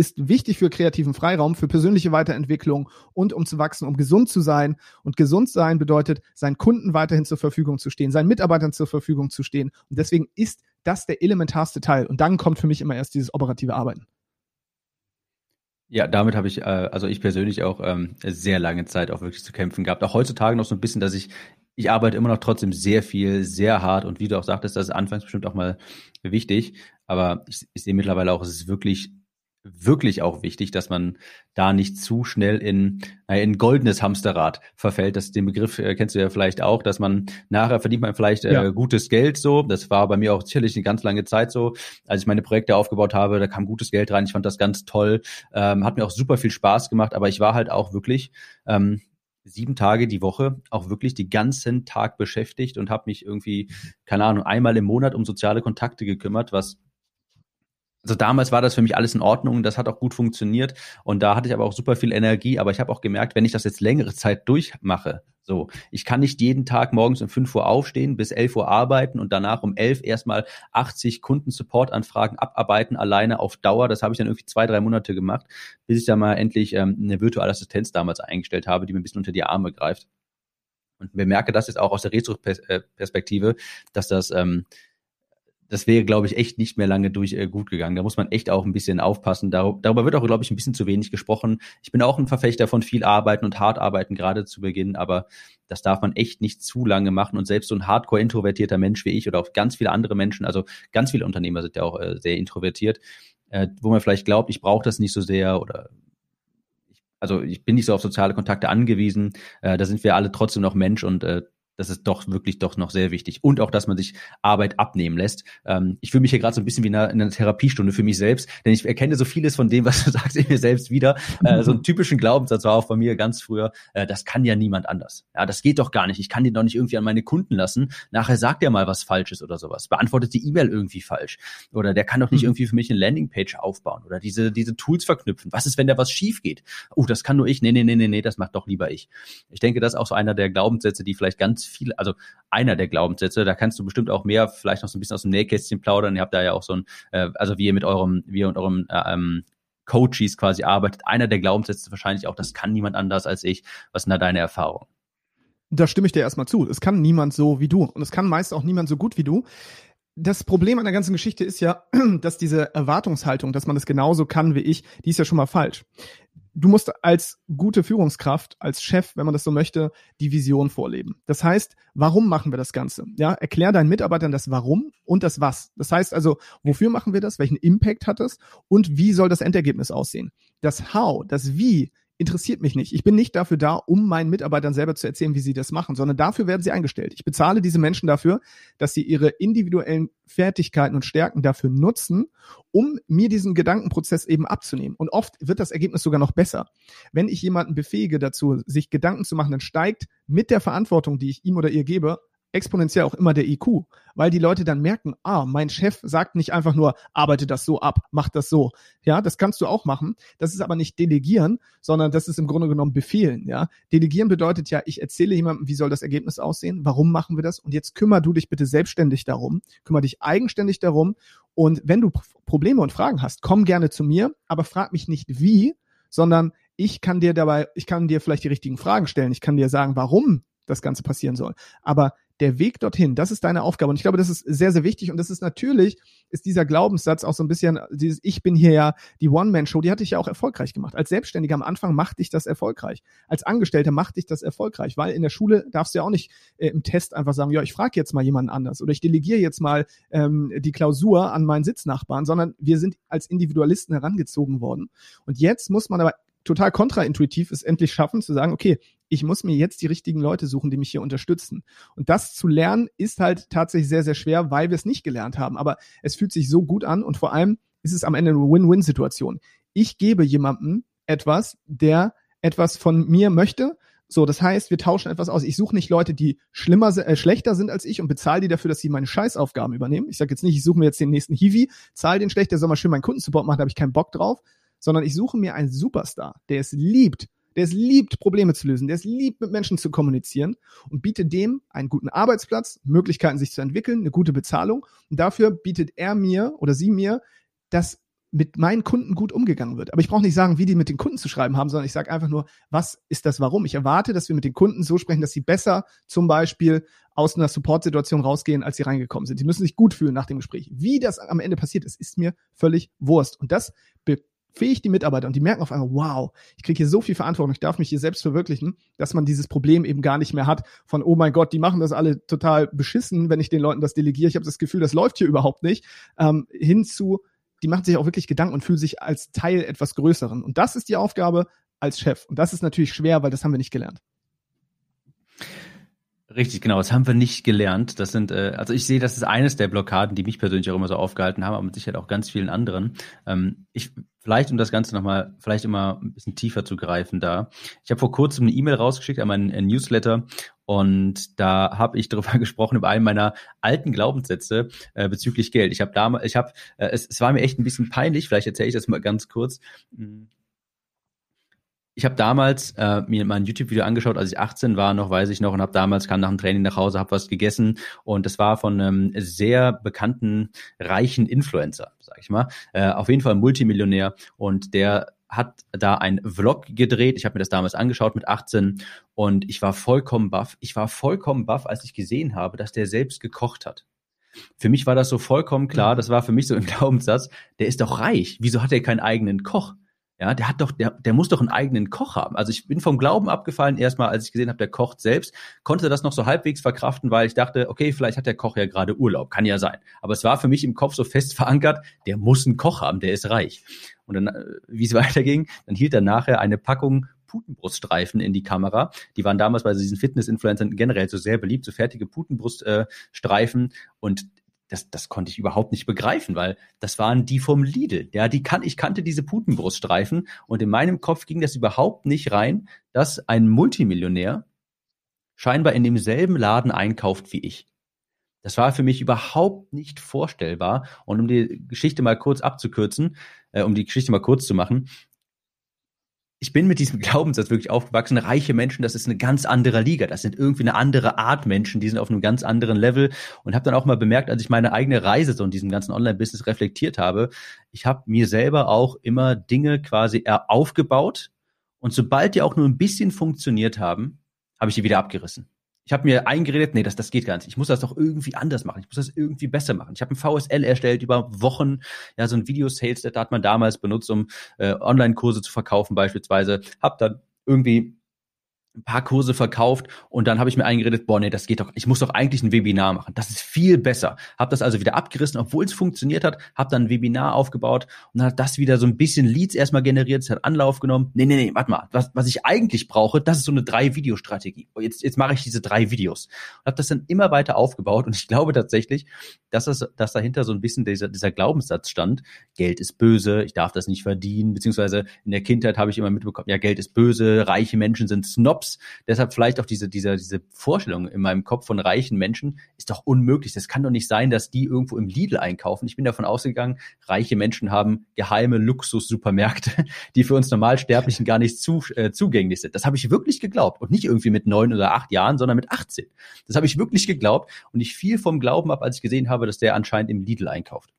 ist wichtig für kreativen Freiraum, für persönliche Weiterentwicklung und um zu wachsen, um gesund zu sein. Und gesund sein bedeutet, seinen Kunden weiterhin zur Verfügung zu stehen, seinen Mitarbeitern zur Verfügung zu stehen. Und deswegen ist das der elementarste Teil. Und dann kommt für mich immer erst dieses operative Arbeiten. Ja, damit habe ich, äh, also ich persönlich auch ähm, sehr lange Zeit auch wirklich zu kämpfen gehabt. Auch heutzutage noch so ein bisschen, dass ich, ich arbeite immer noch trotzdem sehr viel, sehr hart und wie du auch sagtest, das ist anfangs bestimmt auch mal wichtig. Aber ich, ich sehe mittlerweile auch, es ist wirklich wirklich auch wichtig, dass man da nicht zu schnell in naja, in goldenes Hamsterrad verfällt. Das den Begriff äh, kennst du ja vielleicht auch, dass man nachher verdient man vielleicht äh, ja. gutes Geld so. Das war bei mir auch sicherlich eine ganz lange Zeit so, als ich meine Projekte aufgebaut habe. Da kam gutes Geld rein. Ich fand das ganz toll, ähm, hat mir auch super viel Spaß gemacht. Aber ich war halt auch wirklich ähm, sieben Tage die Woche auch wirklich die ganzen Tag beschäftigt und habe mich irgendwie keine Ahnung einmal im Monat um soziale Kontakte gekümmert, was also damals war das für mich alles in Ordnung, das hat auch gut funktioniert und da hatte ich aber auch super viel Energie, aber ich habe auch gemerkt, wenn ich das jetzt längere Zeit durchmache, so, ich kann nicht jeden Tag morgens um 5 Uhr aufstehen, bis 11 Uhr arbeiten und danach um 11 erstmal 80 Kundensupport-Anfragen abarbeiten, alleine auf Dauer. Das habe ich dann irgendwie zwei, drei Monate gemacht, bis ich dann mal endlich ähm, eine virtuelle Assistenz damals eingestellt habe, die mir ein bisschen unter die Arme greift. Und bemerke das jetzt auch aus der Retro-Perspektive, dass das ähm, das wäre, glaube ich, echt nicht mehr lange durch äh, gut gegangen. Da muss man echt auch ein bisschen aufpassen. Dar darüber wird auch, glaube ich, ein bisschen zu wenig gesprochen. Ich bin auch ein Verfechter von viel Arbeiten und hart arbeiten, gerade zu Beginn, aber das darf man echt nicht zu lange machen. Und selbst so ein hardcore introvertierter Mensch wie ich oder auch ganz viele andere Menschen, also ganz viele Unternehmer sind ja auch äh, sehr introvertiert, äh, wo man vielleicht glaubt, ich brauche das nicht so sehr oder also ich bin nicht so auf soziale Kontakte angewiesen. Äh, da sind wir alle trotzdem noch Mensch und äh, das ist doch wirklich doch noch sehr wichtig. Und auch, dass man sich Arbeit abnehmen lässt. Ähm, ich fühle mich hier gerade so ein bisschen wie in einer, in einer, Therapiestunde für mich selbst, denn ich erkenne so vieles von dem, was du sagst, in mir selbst wieder. Äh, so einen typischen Glaubenssatz war auch von mir ganz früher, äh, das kann ja niemand anders. Ja, das geht doch gar nicht. Ich kann den doch nicht irgendwie an meine Kunden lassen. Nachher sagt er mal was Falsches oder sowas. Beantwortet die E-Mail irgendwie falsch. Oder der kann doch nicht mhm. irgendwie für mich eine Landingpage aufbauen oder diese, diese Tools verknüpfen. Was ist, wenn da was schief geht? Oh, das kann nur ich. Nee, nee, nee, nee, nee, das macht doch lieber ich. Ich denke, das ist auch so einer der Glaubenssätze, die vielleicht ganz viele, also einer der Glaubenssätze, da kannst du bestimmt auch mehr, vielleicht noch so ein bisschen aus dem Nähkästchen plaudern. Ihr habt da ja auch so ein, äh, also wie ihr mit eurem, wie ihr und eurem äh, ähm, Coaches quasi arbeitet. Einer der Glaubenssätze wahrscheinlich auch, das kann niemand anders als ich. Was sind da deine Erfahrungen? Da stimme ich dir erstmal zu. Es kann niemand so wie du. Und es kann meist auch niemand so gut wie du das Problem an der ganzen Geschichte ist ja, dass diese Erwartungshaltung, dass man das genauso kann wie ich, die ist ja schon mal falsch du musst als gute Führungskraft, als Chef, wenn man das so möchte, die Vision vorleben. Das heißt, warum machen wir das Ganze? Ja, erklär deinen Mitarbeitern das Warum und das Was. Das heißt also, wofür machen wir das? Welchen Impact hat es? Und wie soll das Endergebnis aussehen? Das How, das Wie interessiert mich nicht. Ich bin nicht dafür da, um meinen Mitarbeitern selber zu erzählen, wie sie das machen, sondern dafür werden sie eingestellt. Ich bezahle diese Menschen dafür, dass sie ihre individuellen Fertigkeiten und Stärken dafür nutzen, um mir diesen Gedankenprozess eben abzunehmen. Und oft wird das Ergebnis sogar noch besser. Wenn ich jemanden befähige dazu, sich Gedanken zu machen, dann steigt mit der Verantwortung, die ich ihm oder ihr gebe, exponentiell auch immer der IQ, weil die Leute dann merken, ah, mein Chef sagt nicht einfach nur, arbeite das so ab, mach das so. Ja, das kannst du auch machen. Das ist aber nicht delegieren, sondern das ist im Grunde genommen befehlen. Ja, delegieren bedeutet ja, ich erzähle jemandem, wie soll das Ergebnis aussehen, warum machen wir das und jetzt kümmer du dich bitte selbstständig darum, kümmer dich eigenständig darum und wenn du Probleme und Fragen hast, komm gerne zu mir, aber frag mich nicht wie, sondern ich kann dir dabei, ich kann dir vielleicht die richtigen Fragen stellen, ich kann dir sagen, warum das Ganze passieren soll. Aber der Weg dorthin, das ist deine Aufgabe. Und ich glaube, das ist sehr, sehr wichtig. Und das ist natürlich, ist dieser Glaubenssatz auch so ein bisschen, dieses Ich bin hier ja die One-Man-Show, die hatte ich ja auch erfolgreich gemacht. Als Selbstständiger am Anfang machte ich das erfolgreich. Als Angestellter machte ich das erfolgreich, weil in der Schule darfst du ja auch nicht äh, im Test einfach sagen, ja, ich frage jetzt mal jemanden anders oder ich delegiere jetzt mal ähm, die Klausur an meinen Sitznachbarn, sondern wir sind als Individualisten herangezogen worden. Und jetzt muss man aber total kontraintuitiv es endlich schaffen, zu sagen, okay, ich muss mir jetzt die richtigen Leute suchen, die mich hier unterstützen. Und das zu lernen ist halt tatsächlich sehr, sehr schwer, weil wir es nicht gelernt haben. Aber es fühlt sich so gut an und vor allem ist es am Ende eine Win-Win-Situation. Ich gebe jemandem etwas, der etwas von mir möchte. So, das heißt, wir tauschen etwas aus. Ich suche nicht Leute, die schlimmer, äh, schlechter sind als ich und bezahle die dafür, dass sie meine Scheißaufgaben übernehmen. Ich sage jetzt nicht, ich suche mir jetzt den nächsten Hiwi, zahle den schlecht, der soll mal schön meinen Kundensupport machen, da habe ich keinen Bock drauf, sondern ich suche mir einen Superstar, der es liebt, der es liebt, Probleme zu lösen, der es liebt, mit Menschen zu kommunizieren und bietet dem einen guten Arbeitsplatz, Möglichkeiten, sich zu entwickeln, eine gute Bezahlung. Und dafür bietet er mir oder sie mir, dass mit meinen Kunden gut umgegangen wird. Aber ich brauche nicht sagen, wie die mit den Kunden zu schreiben haben, sondern ich sage einfach nur, was ist das Warum? Ich erwarte, dass wir mit den Kunden so sprechen, dass sie besser zum Beispiel aus einer Support-Situation rausgehen, als sie reingekommen sind. Die müssen sich gut fühlen nach dem Gespräch. Wie das am Ende passiert ist, ist mir völlig Wurst. Und das fähig die Mitarbeiter und die merken auf einmal, wow, ich kriege hier so viel Verantwortung, ich darf mich hier selbst verwirklichen, dass man dieses Problem eben gar nicht mehr hat von, oh mein Gott, die machen das alle total beschissen, wenn ich den Leuten das delegiere. Ich habe das Gefühl, das läuft hier überhaupt nicht. Ähm, hinzu, die machen sich auch wirklich Gedanken und fühlen sich als Teil etwas Größeren. Und das ist die Aufgabe als Chef. Und das ist natürlich schwer, weil das haben wir nicht gelernt. Richtig, genau. Das haben wir nicht gelernt. Das sind, äh, also ich sehe, das ist eines der Blockaden, die mich persönlich auch immer so aufgehalten haben, aber mit Sicherheit auch ganz vielen anderen. Ähm, ich, vielleicht um das Ganze nochmal, vielleicht immer ein bisschen tiefer zu greifen da. Ich habe vor kurzem eine E-Mail rausgeschickt an meinen äh, Newsletter und da habe ich darüber gesprochen über einen meiner alten Glaubenssätze äh, bezüglich Geld. Ich habe damals, ich habe, äh, es, es war mir echt ein bisschen peinlich. Vielleicht erzähle ich das mal ganz kurz. Ich habe damals äh, mir mein YouTube-Video angeschaut, als ich 18 war, noch weiß ich noch, und habe damals kam nach dem Training nach Hause, habe was gegessen und das war von einem sehr bekannten reichen Influencer, sag ich mal, äh, auf jeden Fall ein Multimillionär und der hat da ein Vlog gedreht. Ich habe mir das damals angeschaut mit 18 und ich war vollkommen baff. Ich war vollkommen baff, als ich gesehen habe, dass der selbst gekocht hat. Für mich war das so vollkommen klar, das war für mich so ein Glaubenssatz, der ist doch reich. Wieso hat er keinen eigenen Koch? Ja, der hat doch, der, der muss doch einen eigenen Koch haben. Also ich bin vom Glauben abgefallen, erstmal, als ich gesehen habe, der kocht selbst, konnte das noch so halbwegs verkraften, weil ich dachte, okay, vielleicht hat der Koch ja gerade Urlaub, kann ja sein. Aber es war für mich im Kopf so fest verankert, der muss einen Koch haben, der ist reich. Und dann, äh, wie es weiterging, dann hielt er nachher eine Packung Putenbruststreifen in die Kamera. Die waren damals bei diesen Fitness-Influencern generell so sehr beliebt, so fertige Putenbruststreifen. Äh, und das, das konnte ich überhaupt nicht begreifen, weil das waren die vom Lidl. Ja, die kann, ich kannte diese Putenbruststreifen und in meinem Kopf ging das überhaupt nicht rein, dass ein Multimillionär scheinbar in demselben Laden einkauft wie ich. Das war für mich überhaupt nicht vorstellbar. Und um die Geschichte mal kurz abzukürzen, äh, um die Geschichte mal kurz zu machen, ich bin mit diesem Glaubenssatz wirklich aufgewachsen. Reiche Menschen, das ist eine ganz andere Liga. Das sind irgendwie eine andere Art Menschen, die sind auf einem ganz anderen Level. Und habe dann auch mal bemerkt, als ich meine eigene Reise so in diesem ganzen Online-Business reflektiert habe, ich habe mir selber auch immer Dinge quasi aufgebaut. Und sobald die auch nur ein bisschen funktioniert haben, habe ich die wieder abgerissen. Ich habe mir eingeredet, nee, das, das geht gar nicht. Ich muss das doch irgendwie anders machen. Ich muss das irgendwie besser machen. Ich habe ein VSL erstellt über Wochen, ja, so ein Video-Sales, da hat man damals benutzt, um äh, Online-Kurse zu verkaufen beispielsweise. Hab dann irgendwie ein paar Kurse verkauft und dann habe ich mir eingeredet, boah, nee, das geht doch, ich muss doch eigentlich ein Webinar machen. Das ist viel besser. Habe das also wieder abgerissen, obwohl es funktioniert hat, habe dann ein Webinar aufgebaut und dann hat das wieder so ein bisschen Leads erstmal generiert, es hat Anlauf genommen. Nee, nee, nee, warte mal, was, was ich eigentlich brauche, das ist so eine Drei-Video-Strategie. Oh, jetzt, jetzt mache ich diese drei Videos. Und habe das dann immer weiter aufgebaut und ich glaube tatsächlich, dass, das, dass dahinter so ein bisschen dieser, dieser Glaubenssatz stand, Geld ist böse, ich darf das nicht verdienen, beziehungsweise in der Kindheit habe ich immer mitbekommen, ja, Geld ist böse, reiche Menschen sind Snob Jobs. Deshalb vielleicht auch diese, diese, diese Vorstellung in meinem Kopf von reichen Menschen ist doch unmöglich. Das kann doch nicht sein, dass die irgendwo im Lidl einkaufen. Ich bin davon ausgegangen, reiche Menschen haben geheime Luxus-Supermärkte, die für uns Normalsterblichen gar nicht zu, äh, zugänglich sind. Das habe ich wirklich geglaubt. Und nicht irgendwie mit neun oder acht Jahren, sondern mit 18. Das habe ich wirklich geglaubt. Und ich fiel vom Glauben ab, als ich gesehen habe, dass der anscheinend im Lidl einkauft.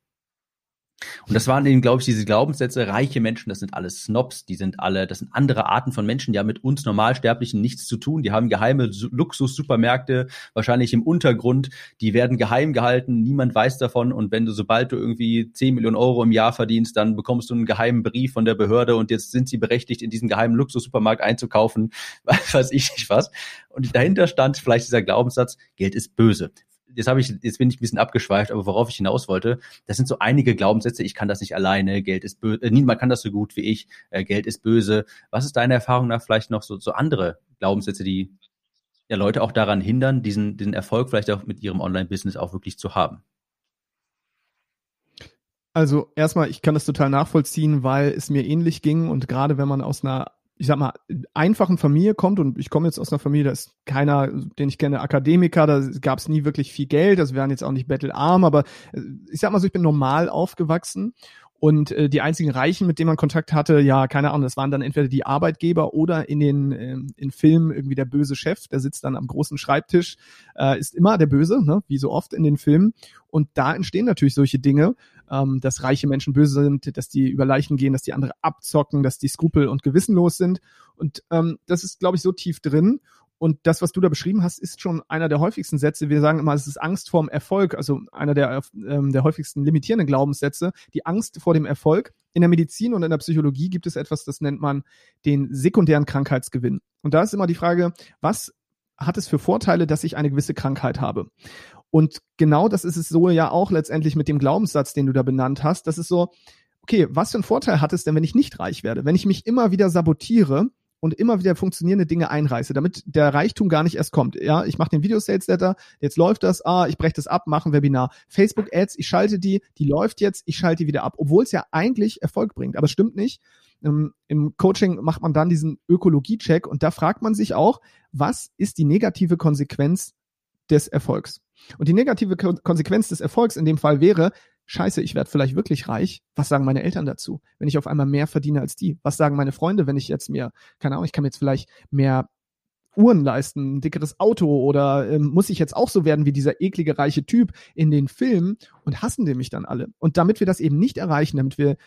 Und das waren eben, glaube ich, diese Glaubenssätze, reiche Menschen, das sind alles Snobs, die sind alle, das sind andere Arten von Menschen, die haben mit uns Normalsterblichen nichts zu tun, die haben geheime Luxus-Supermärkte, wahrscheinlich im Untergrund, die werden geheim gehalten, niemand weiß davon und wenn du, sobald du irgendwie 10 Millionen Euro im Jahr verdienst, dann bekommst du einen geheimen Brief von der Behörde und jetzt sind sie berechtigt, in diesen geheimen Luxus-Supermarkt einzukaufen, weiß ich nicht was. Und dahinter stand vielleicht dieser Glaubenssatz, Geld ist böse jetzt habe ich, jetzt bin ich ein bisschen abgeschweift, aber worauf ich hinaus wollte, das sind so einige Glaubenssätze, ich kann das nicht alleine, Geld ist böse, äh, niemand kann das so gut wie ich, äh, Geld ist böse. Was ist deiner Erfahrung nach vielleicht noch so, so andere Glaubenssätze, die ja Leute auch daran hindern, diesen, diesen Erfolg vielleicht auch mit ihrem Online-Business auch wirklich zu haben? Also erstmal, ich kann das total nachvollziehen, weil es mir ähnlich ging und gerade wenn man aus einer ich sag mal, einfachen Familie kommt und ich komme jetzt aus einer Familie, da ist keiner, den ich kenne, Akademiker, da gab es nie wirklich viel Geld, also wir waren jetzt auch nicht bettelarm, aber äh, ich sag mal so, ich bin normal aufgewachsen und äh, die einzigen Reichen, mit denen man Kontakt hatte, ja, keine Ahnung, das waren dann entweder die Arbeitgeber oder in den äh, in Filmen irgendwie der böse Chef, der sitzt dann am großen Schreibtisch, äh, ist immer der Böse, ne, wie so oft in den Filmen. Und da entstehen natürlich solche Dinge ähm, dass reiche Menschen böse sind, dass die über Leichen gehen, dass die andere abzocken, dass die skrupel- und gewissenlos sind. Und ähm, das ist, glaube ich, so tief drin. Und das, was du da beschrieben hast, ist schon einer der häufigsten Sätze. Wir sagen immer, es ist Angst vorm Erfolg, also einer der, ähm, der häufigsten limitierenden Glaubenssätze, die Angst vor dem Erfolg. In der Medizin und in der Psychologie gibt es etwas, das nennt man den sekundären Krankheitsgewinn. Und da ist immer die Frage, was hat es für Vorteile, dass ich eine gewisse Krankheit habe? Und genau das ist es so ja auch letztendlich mit dem Glaubenssatz, den du da benannt hast. Das ist so, okay, was für einen Vorteil hat es denn, wenn ich nicht reich werde? Wenn ich mich immer wieder sabotiere und immer wieder funktionierende Dinge einreiße, damit der Reichtum gar nicht erst kommt. Ja, ich mache den Video Sales Letter, jetzt läuft das, ah, ich breche das ab, mache ein Webinar. Facebook Ads, ich schalte die, die läuft jetzt, ich schalte die wieder ab, obwohl es ja eigentlich Erfolg bringt, aber es stimmt nicht. Im, Im Coaching macht man dann diesen Ökologie-Check und da fragt man sich auch, was ist die negative Konsequenz des Erfolgs? Und die negative Konsequenz des Erfolgs in dem Fall wäre, scheiße, ich werde vielleicht wirklich reich. Was sagen meine Eltern dazu, wenn ich auf einmal mehr verdiene als die? Was sagen meine Freunde, wenn ich jetzt mir, keine Ahnung, ich kann mir jetzt vielleicht mehr Uhren leisten, ein dickeres Auto oder ähm, muss ich jetzt auch so werden wie dieser eklige reiche Typ in den Filmen und hassen die mich dann alle. Und damit wir das eben nicht erreichen, damit wir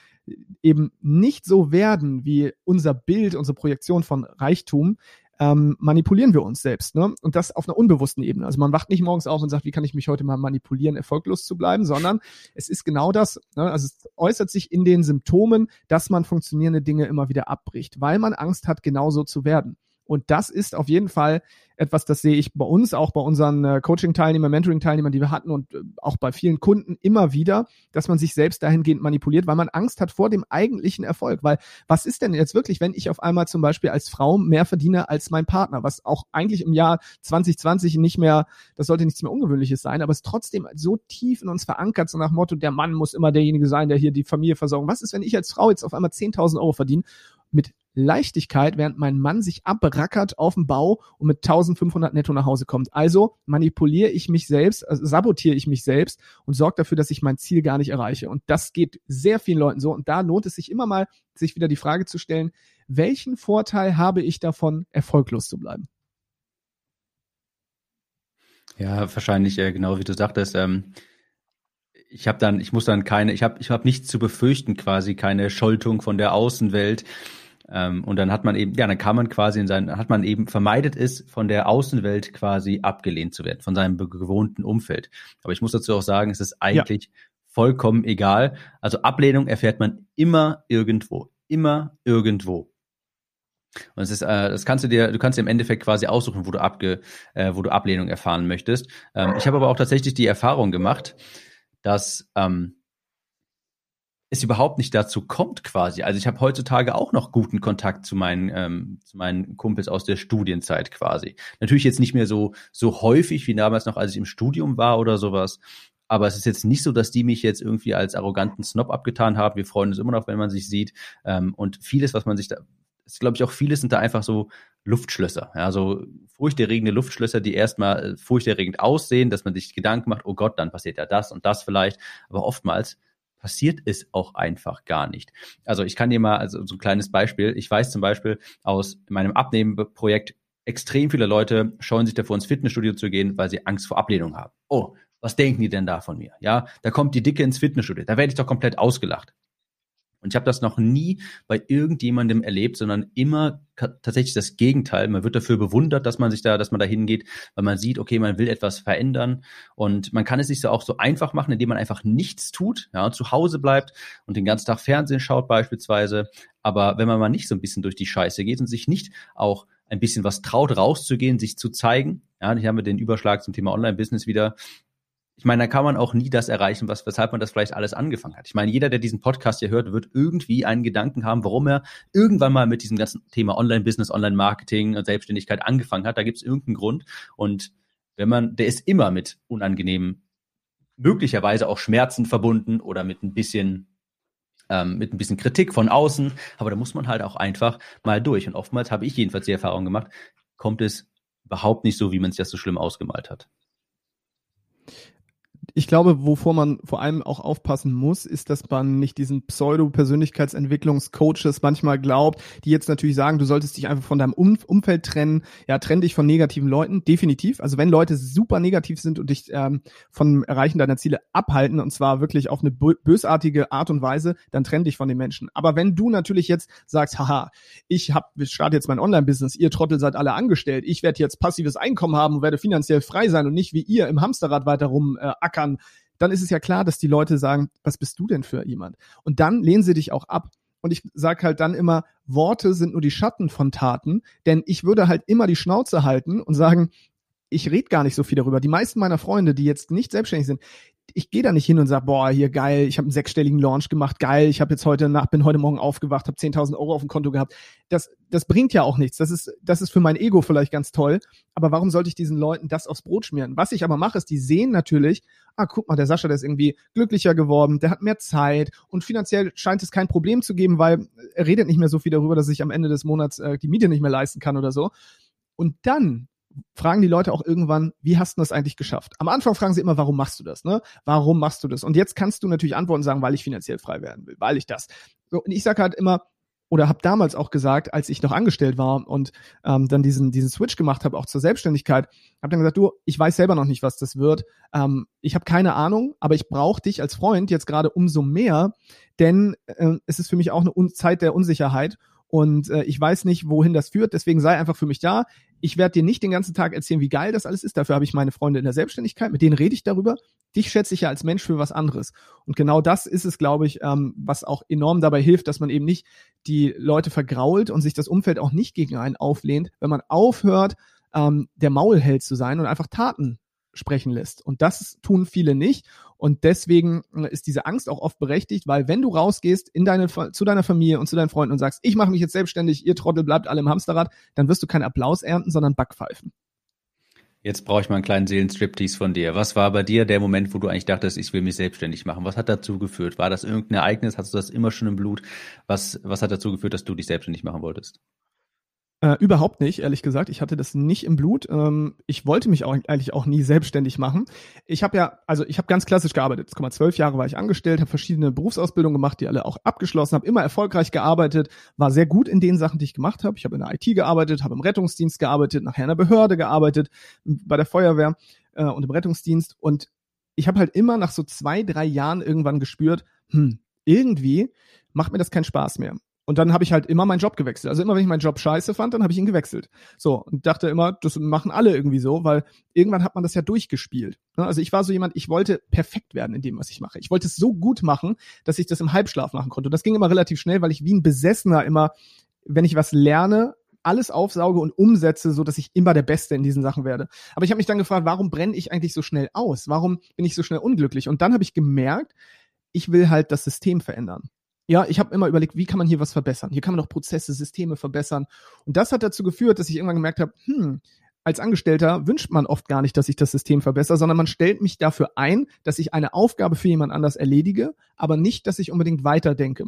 eben nicht so werden wie unser Bild, unsere Projektion von Reichtum, ähm, manipulieren wir uns selbst. Ne? Und das auf einer unbewussten Ebene. Also man wacht nicht morgens auf und sagt, wie kann ich mich heute mal manipulieren, erfolglos zu bleiben, sondern es ist genau das. Ne? Also es äußert sich in den Symptomen, dass man funktionierende Dinge immer wieder abbricht, weil man Angst hat, genauso zu werden. Und das ist auf jeden Fall etwas, das sehe ich bei uns, auch bei unseren äh, Coaching-Teilnehmern, Mentoring-Teilnehmern, die wir hatten und äh, auch bei vielen Kunden immer wieder, dass man sich selbst dahingehend manipuliert, weil man Angst hat vor dem eigentlichen Erfolg. Weil was ist denn jetzt wirklich, wenn ich auf einmal zum Beispiel als Frau mehr verdiene als mein Partner, was auch eigentlich im Jahr 2020 nicht mehr, das sollte nichts mehr Ungewöhnliches sein, aber es trotzdem so tief in uns verankert, so nach Motto, der Mann muss immer derjenige sein, der hier die Familie versorgt. Was ist, wenn ich als Frau jetzt auf einmal 10.000 Euro verdiene mit Leichtigkeit, während mein Mann sich abrackert auf dem Bau und mit 1500 netto nach Hause kommt. Also manipuliere ich mich selbst, also sabotiere ich mich selbst und sorge dafür, dass ich mein Ziel gar nicht erreiche. Und das geht sehr vielen Leuten so. Und da lohnt es sich immer mal, sich wieder die Frage zu stellen, welchen Vorteil habe ich davon, erfolglos zu bleiben? Ja, wahrscheinlich äh, genau wie du sagtest. Ähm, ich habe dann, ich muss dann keine, ich habe, ich habe nichts zu befürchten, quasi keine Scholtung von der Außenwelt ähm, und dann hat man eben, ja, dann kann man quasi in seinen, hat man eben vermeidet es, von der Außenwelt quasi abgelehnt zu werden, von seinem gewohnten Umfeld. Aber ich muss dazu auch sagen, es ist eigentlich ja. vollkommen egal. Also Ablehnung erfährt man immer irgendwo, immer irgendwo. Und es ist, äh, das kannst du dir, du kannst dir im Endeffekt quasi aussuchen, wo du abge, äh, wo du Ablehnung erfahren möchtest. Ähm, ich habe aber auch tatsächlich die Erfahrung gemacht, dass ähm, es überhaupt nicht dazu kommt quasi. Also ich habe heutzutage auch noch guten Kontakt zu meinen, ähm, zu meinen Kumpels aus der Studienzeit quasi. Natürlich jetzt nicht mehr so, so häufig wie damals noch, als ich im Studium war oder sowas. Aber es ist jetzt nicht so, dass die mich jetzt irgendwie als arroganten Snob abgetan haben. Wir freuen uns immer noch, wenn man sich sieht. Ähm, und vieles, was man sich da, ist glaube ich auch vieles sind da einfach so Luftschlösser. Ja, so furchterregende Luftschlösser, die erstmal äh, furchterregend aussehen, dass man sich Gedanken macht, oh Gott, dann passiert ja das und das vielleicht. Aber oftmals passiert es auch einfach gar nicht. Also ich kann dir mal also so ein kleines Beispiel. Ich weiß zum Beispiel aus meinem Abnehmen-Projekt, extrem viele Leute scheuen sich davor, ins Fitnessstudio zu gehen, weil sie Angst vor Ablehnung haben. Oh, Was denken die denn da von mir? Ja, da kommt die Dicke ins Fitnessstudio, da werde ich doch komplett ausgelacht. Und ich habe das noch nie bei irgendjemandem erlebt, sondern immer tatsächlich das Gegenteil. Man wird dafür bewundert, dass man sich da, dass man da hingeht, weil man sieht, okay, man will etwas verändern und man kann es sich so auch so einfach machen, indem man einfach nichts tut, ja, zu Hause bleibt und den ganzen Tag Fernsehen schaut beispielsweise. Aber wenn man mal nicht so ein bisschen durch die Scheiße geht und sich nicht auch ein bisschen was traut, rauszugehen, sich zu zeigen, ja, hier haben wir den Überschlag zum Thema Online-Business wieder, ich meine, da kann man auch nie das erreichen, was, weshalb man das vielleicht alles angefangen hat. Ich meine, jeder, der diesen Podcast hier hört, wird irgendwie einen Gedanken haben, warum er irgendwann mal mit diesem ganzen Thema Online-Business, Online-Marketing und Selbstständigkeit angefangen hat. Da gibt es irgendeinen Grund. Und wenn man, der ist immer mit unangenehmen, möglicherweise auch Schmerzen verbunden oder mit ein bisschen ähm, mit ein bisschen Kritik von außen, aber da muss man halt auch einfach mal durch. Und oftmals habe ich jedenfalls die Erfahrung gemacht, kommt es überhaupt nicht so, wie man sich das so schlimm ausgemalt hat ich glaube, wovor man vor allem auch aufpassen muss, ist, dass man nicht diesen Pseudo-Persönlichkeitsentwicklungscoaches manchmal glaubt, die jetzt natürlich sagen, du solltest dich einfach von deinem um Umfeld trennen. Ja, trenn dich von negativen Leuten, definitiv. Also wenn Leute super negativ sind und dich ähm, vom Erreichen deiner Ziele abhalten, und zwar wirklich auf eine bösartige Art und Weise, dann trenn dich von den Menschen. Aber wenn du natürlich jetzt sagst, haha, ich hab, ich starte jetzt mein Online-Business, ihr Trottel seid alle angestellt, ich werde jetzt passives Einkommen haben und werde finanziell frei sein und nicht wie ihr im Hamsterrad weiter rum äh, ackern kann, dann ist es ja klar, dass die Leute sagen, was bist du denn für jemand? Und dann lehnen sie dich auch ab. Und ich sage halt dann immer, Worte sind nur die Schatten von Taten, denn ich würde halt immer die Schnauze halten und sagen, ich rede gar nicht so viel darüber. Die meisten meiner Freunde, die jetzt nicht selbstständig sind, ich gehe da nicht hin und sage, boah, hier geil, ich habe einen sechsstelligen Launch gemacht, geil, ich habe jetzt heute Nacht, bin heute Morgen aufgewacht, habe 10.000 Euro auf dem Konto gehabt. Das, das bringt ja auch nichts. Das ist, das ist für mein Ego vielleicht ganz toll. Aber warum sollte ich diesen Leuten das aufs Brot schmieren? Was ich aber mache, ist, die sehen natürlich, ah, guck mal, der Sascha, der ist irgendwie glücklicher geworden, der hat mehr Zeit und finanziell scheint es kein Problem zu geben, weil er redet nicht mehr so viel darüber, dass ich am Ende des Monats äh, die Miete nicht mehr leisten kann oder so. Und dann fragen die Leute auch irgendwann, wie hast du das eigentlich geschafft? Am Anfang fragen sie immer, warum machst du das? Ne? Warum machst du das? Und jetzt kannst du natürlich antworten sagen, weil ich finanziell frei werden will, weil ich das. So, und ich sage halt immer, oder habe damals auch gesagt, als ich noch angestellt war und ähm, dann diesen, diesen Switch gemacht habe, auch zur Selbstständigkeit, habe dann gesagt, du, ich weiß selber noch nicht, was das wird. Ähm, ich habe keine Ahnung, aber ich brauche dich als Freund jetzt gerade umso mehr, denn äh, es ist für mich auch eine Un Zeit der Unsicherheit und äh, ich weiß nicht, wohin das führt. Deswegen sei einfach für mich da. Ich werde dir nicht den ganzen Tag erzählen, wie geil das alles ist. Dafür habe ich meine Freunde in der Selbstständigkeit, mit denen rede ich darüber. Dich schätze ich ja als Mensch für was anderes. Und genau das ist es, glaube ich, ähm, was auch enorm dabei hilft, dass man eben nicht die Leute vergrault und sich das Umfeld auch nicht gegen einen auflehnt, wenn man aufhört, ähm, der Maulheld zu sein und einfach Taten sprechen lässt. Und das tun viele nicht. Und deswegen äh, ist diese Angst auch oft berechtigt, weil wenn du rausgehst in deine, zu deiner Familie und zu deinen Freunden und sagst, ich mache mich jetzt selbstständig, ihr Trottel bleibt alle im Hamsterrad, dann wirst du keinen Applaus ernten, sondern Backpfeifen. Jetzt brauche ich mal einen kleinen Seelenstriptease von dir. Was war bei dir der Moment, wo du eigentlich dachtest, ich will mich selbstständig machen? Was hat dazu geführt? War das irgendein Ereignis? Hast du das immer schon im Blut? Was, was hat dazu geführt, dass du dich selbstständig machen wolltest? Äh, überhaupt nicht, ehrlich gesagt. Ich hatte das nicht im Blut. Ähm, ich wollte mich auch, eigentlich auch nie selbstständig machen. Ich habe ja, also ich habe ganz klassisch gearbeitet. Jetzt, zwölf Jahre war ich angestellt, habe verschiedene Berufsausbildungen gemacht, die alle auch abgeschlossen, habe immer erfolgreich gearbeitet, war sehr gut in den Sachen, die ich gemacht habe. Ich habe in der IT gearbeitet, habe im Rettungsdienst gearbeitet, nachher in der Behörde gearbeitet, bei der Feuerwehr äh, und im Rettungsdienst. Und ich habe halt immer nach so zwei, drei Jahren irgendwann gespürt, hm, irgendwie macht mir das keinen Spaß mehr. Und dann habe ich halt immer meinen Job gewechselt. Also immer, wenn ich meinen Job scheiße fand, dann habe ich ihn gewechselt. So, und dachte immer, das machen alle irgendwie so, weil irgendwann hat man das ja durchgespielt. Ne? Also ich war so jemand, ich wollte perfekt werden in dem, was ich mache. Ich wollte es so gut machen, dass ich das im Halbschlaf machen konnte. Und das ging immer relativ schnell, weil ich wie ein Besessener immer, wenn ich was lerne, alles aufsauge und umsetze, so dass ich immer der Beste in diesen Sachen werde. Aber ich habe mich dann gefragt, warum brenne ich eigentlich so schnell aus? Warum bin ich so schnell unglücklich? Und dann habe ich gemerkt, ich will halt das System verändern ja, ich habe immer überlegt, wie kann man hier was verbessern? Hier kann man doch Prozesse, Systeme verbessern. Und das hat dazu geführt, dass ich irgendwann gemerkt habe, hm, als Angestellter wünscht man oft gar nicht, dass ich das System verbessere, sondern man stellt mich dafür ein, dass ich eine Aufgabe für jemand anders erledige, aber nicht, dass ich unbedingt weiterdenke.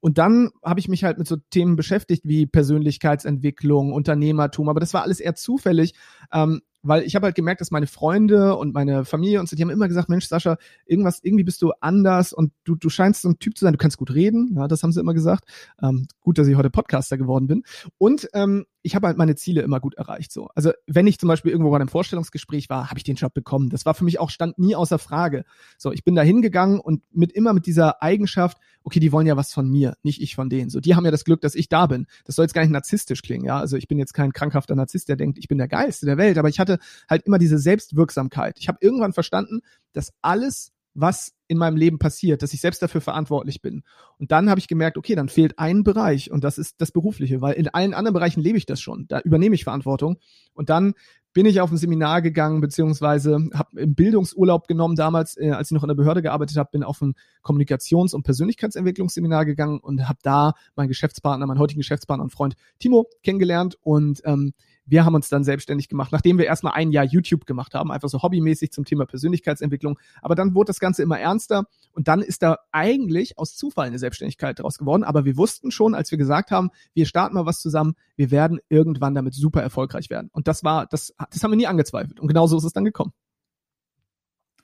Und dann habe ich mich halt mit so Themen beschäftigt wie Persönlichkeitsentwicklung, Unternehmertum, aber das war alles eher zufällig. Ähm, weil ich habe halt gemerkt, dass meine Freunde und meine Familie und so, die haben immer gesagt, Mensch, Sascha, irgendwas, irgendwie bist du anders und du, du scheinst so ein Typ zu sein, du kannst gut reden, ja, das haben sie immer gesagt. Ähm, gut, dass ich heute Podcaster geworden bin. Und ähm, ich habe halt meine Ziele immer gut erreicht. So, also wenn ich zum Beispiel irgendwo bei einem Vorstellungsgespräch war, habe ich den Job bekommen. Das war für mich auch stand nie außer Frage. So, ich bin da hingegangen und mit immer mit dieser Eigenschaft, okay, die wollen ja was von mir, nicht ich von denen. So, die haben ja das Glück, dass ich da bin. Das soll jetzt gar nicht narzisstisch klingen, ja. Also ich bin jetzt kein krankhafter Narzisst, der denkt, ich bin der Geilste der Welt, aber ich hatte halt immer diese Selbstwirksamkeit. Ich habe irgendwann verstanden, dass alles was in meinem Leben passiert, dass ich selbst dafür verantwortlich bin. Und dann habe ich gemerkt, okay, dann fehlt ein Bereich und das ist das Berufliche, weil in allen anderen Bereichen lebe ich das schon. Da übernehme ich Verantwortung. Und dann bin ich auf ein Seminar gegangen, beziehungsweise habe im Bildungsurlaub genommen damals, äh, als ich noch in der Behörde gearbeitet habe, bin auf ein Kommunikations- und Persönlichkeitsentwicklungsseminar gegangen und habe da meinen Geschäftspartner, meinen heutigen Geschäftspartner und Freund Timo kennengelernt und ähm, wir haben uns dann selbstständig gemacht, nachdem wir erstmal ein Jahr YouTube gemacht haben, einfach so hobbymäßig zum Thema Persönlichkeitsentwicklung. Aber dann wurde das Ganze immer ernster und dann ist da eigentlich aus Zufall eine Selbstständigkeit daraus geworden. Aber wir wussten schon, als wir gesagt haben, wir starten mal was zusammen, wir werden irgendwann damit super erfolgreich werden. Und das war, das, das haben wir nie angezweifelt. Und genauso ist es dann gekommen.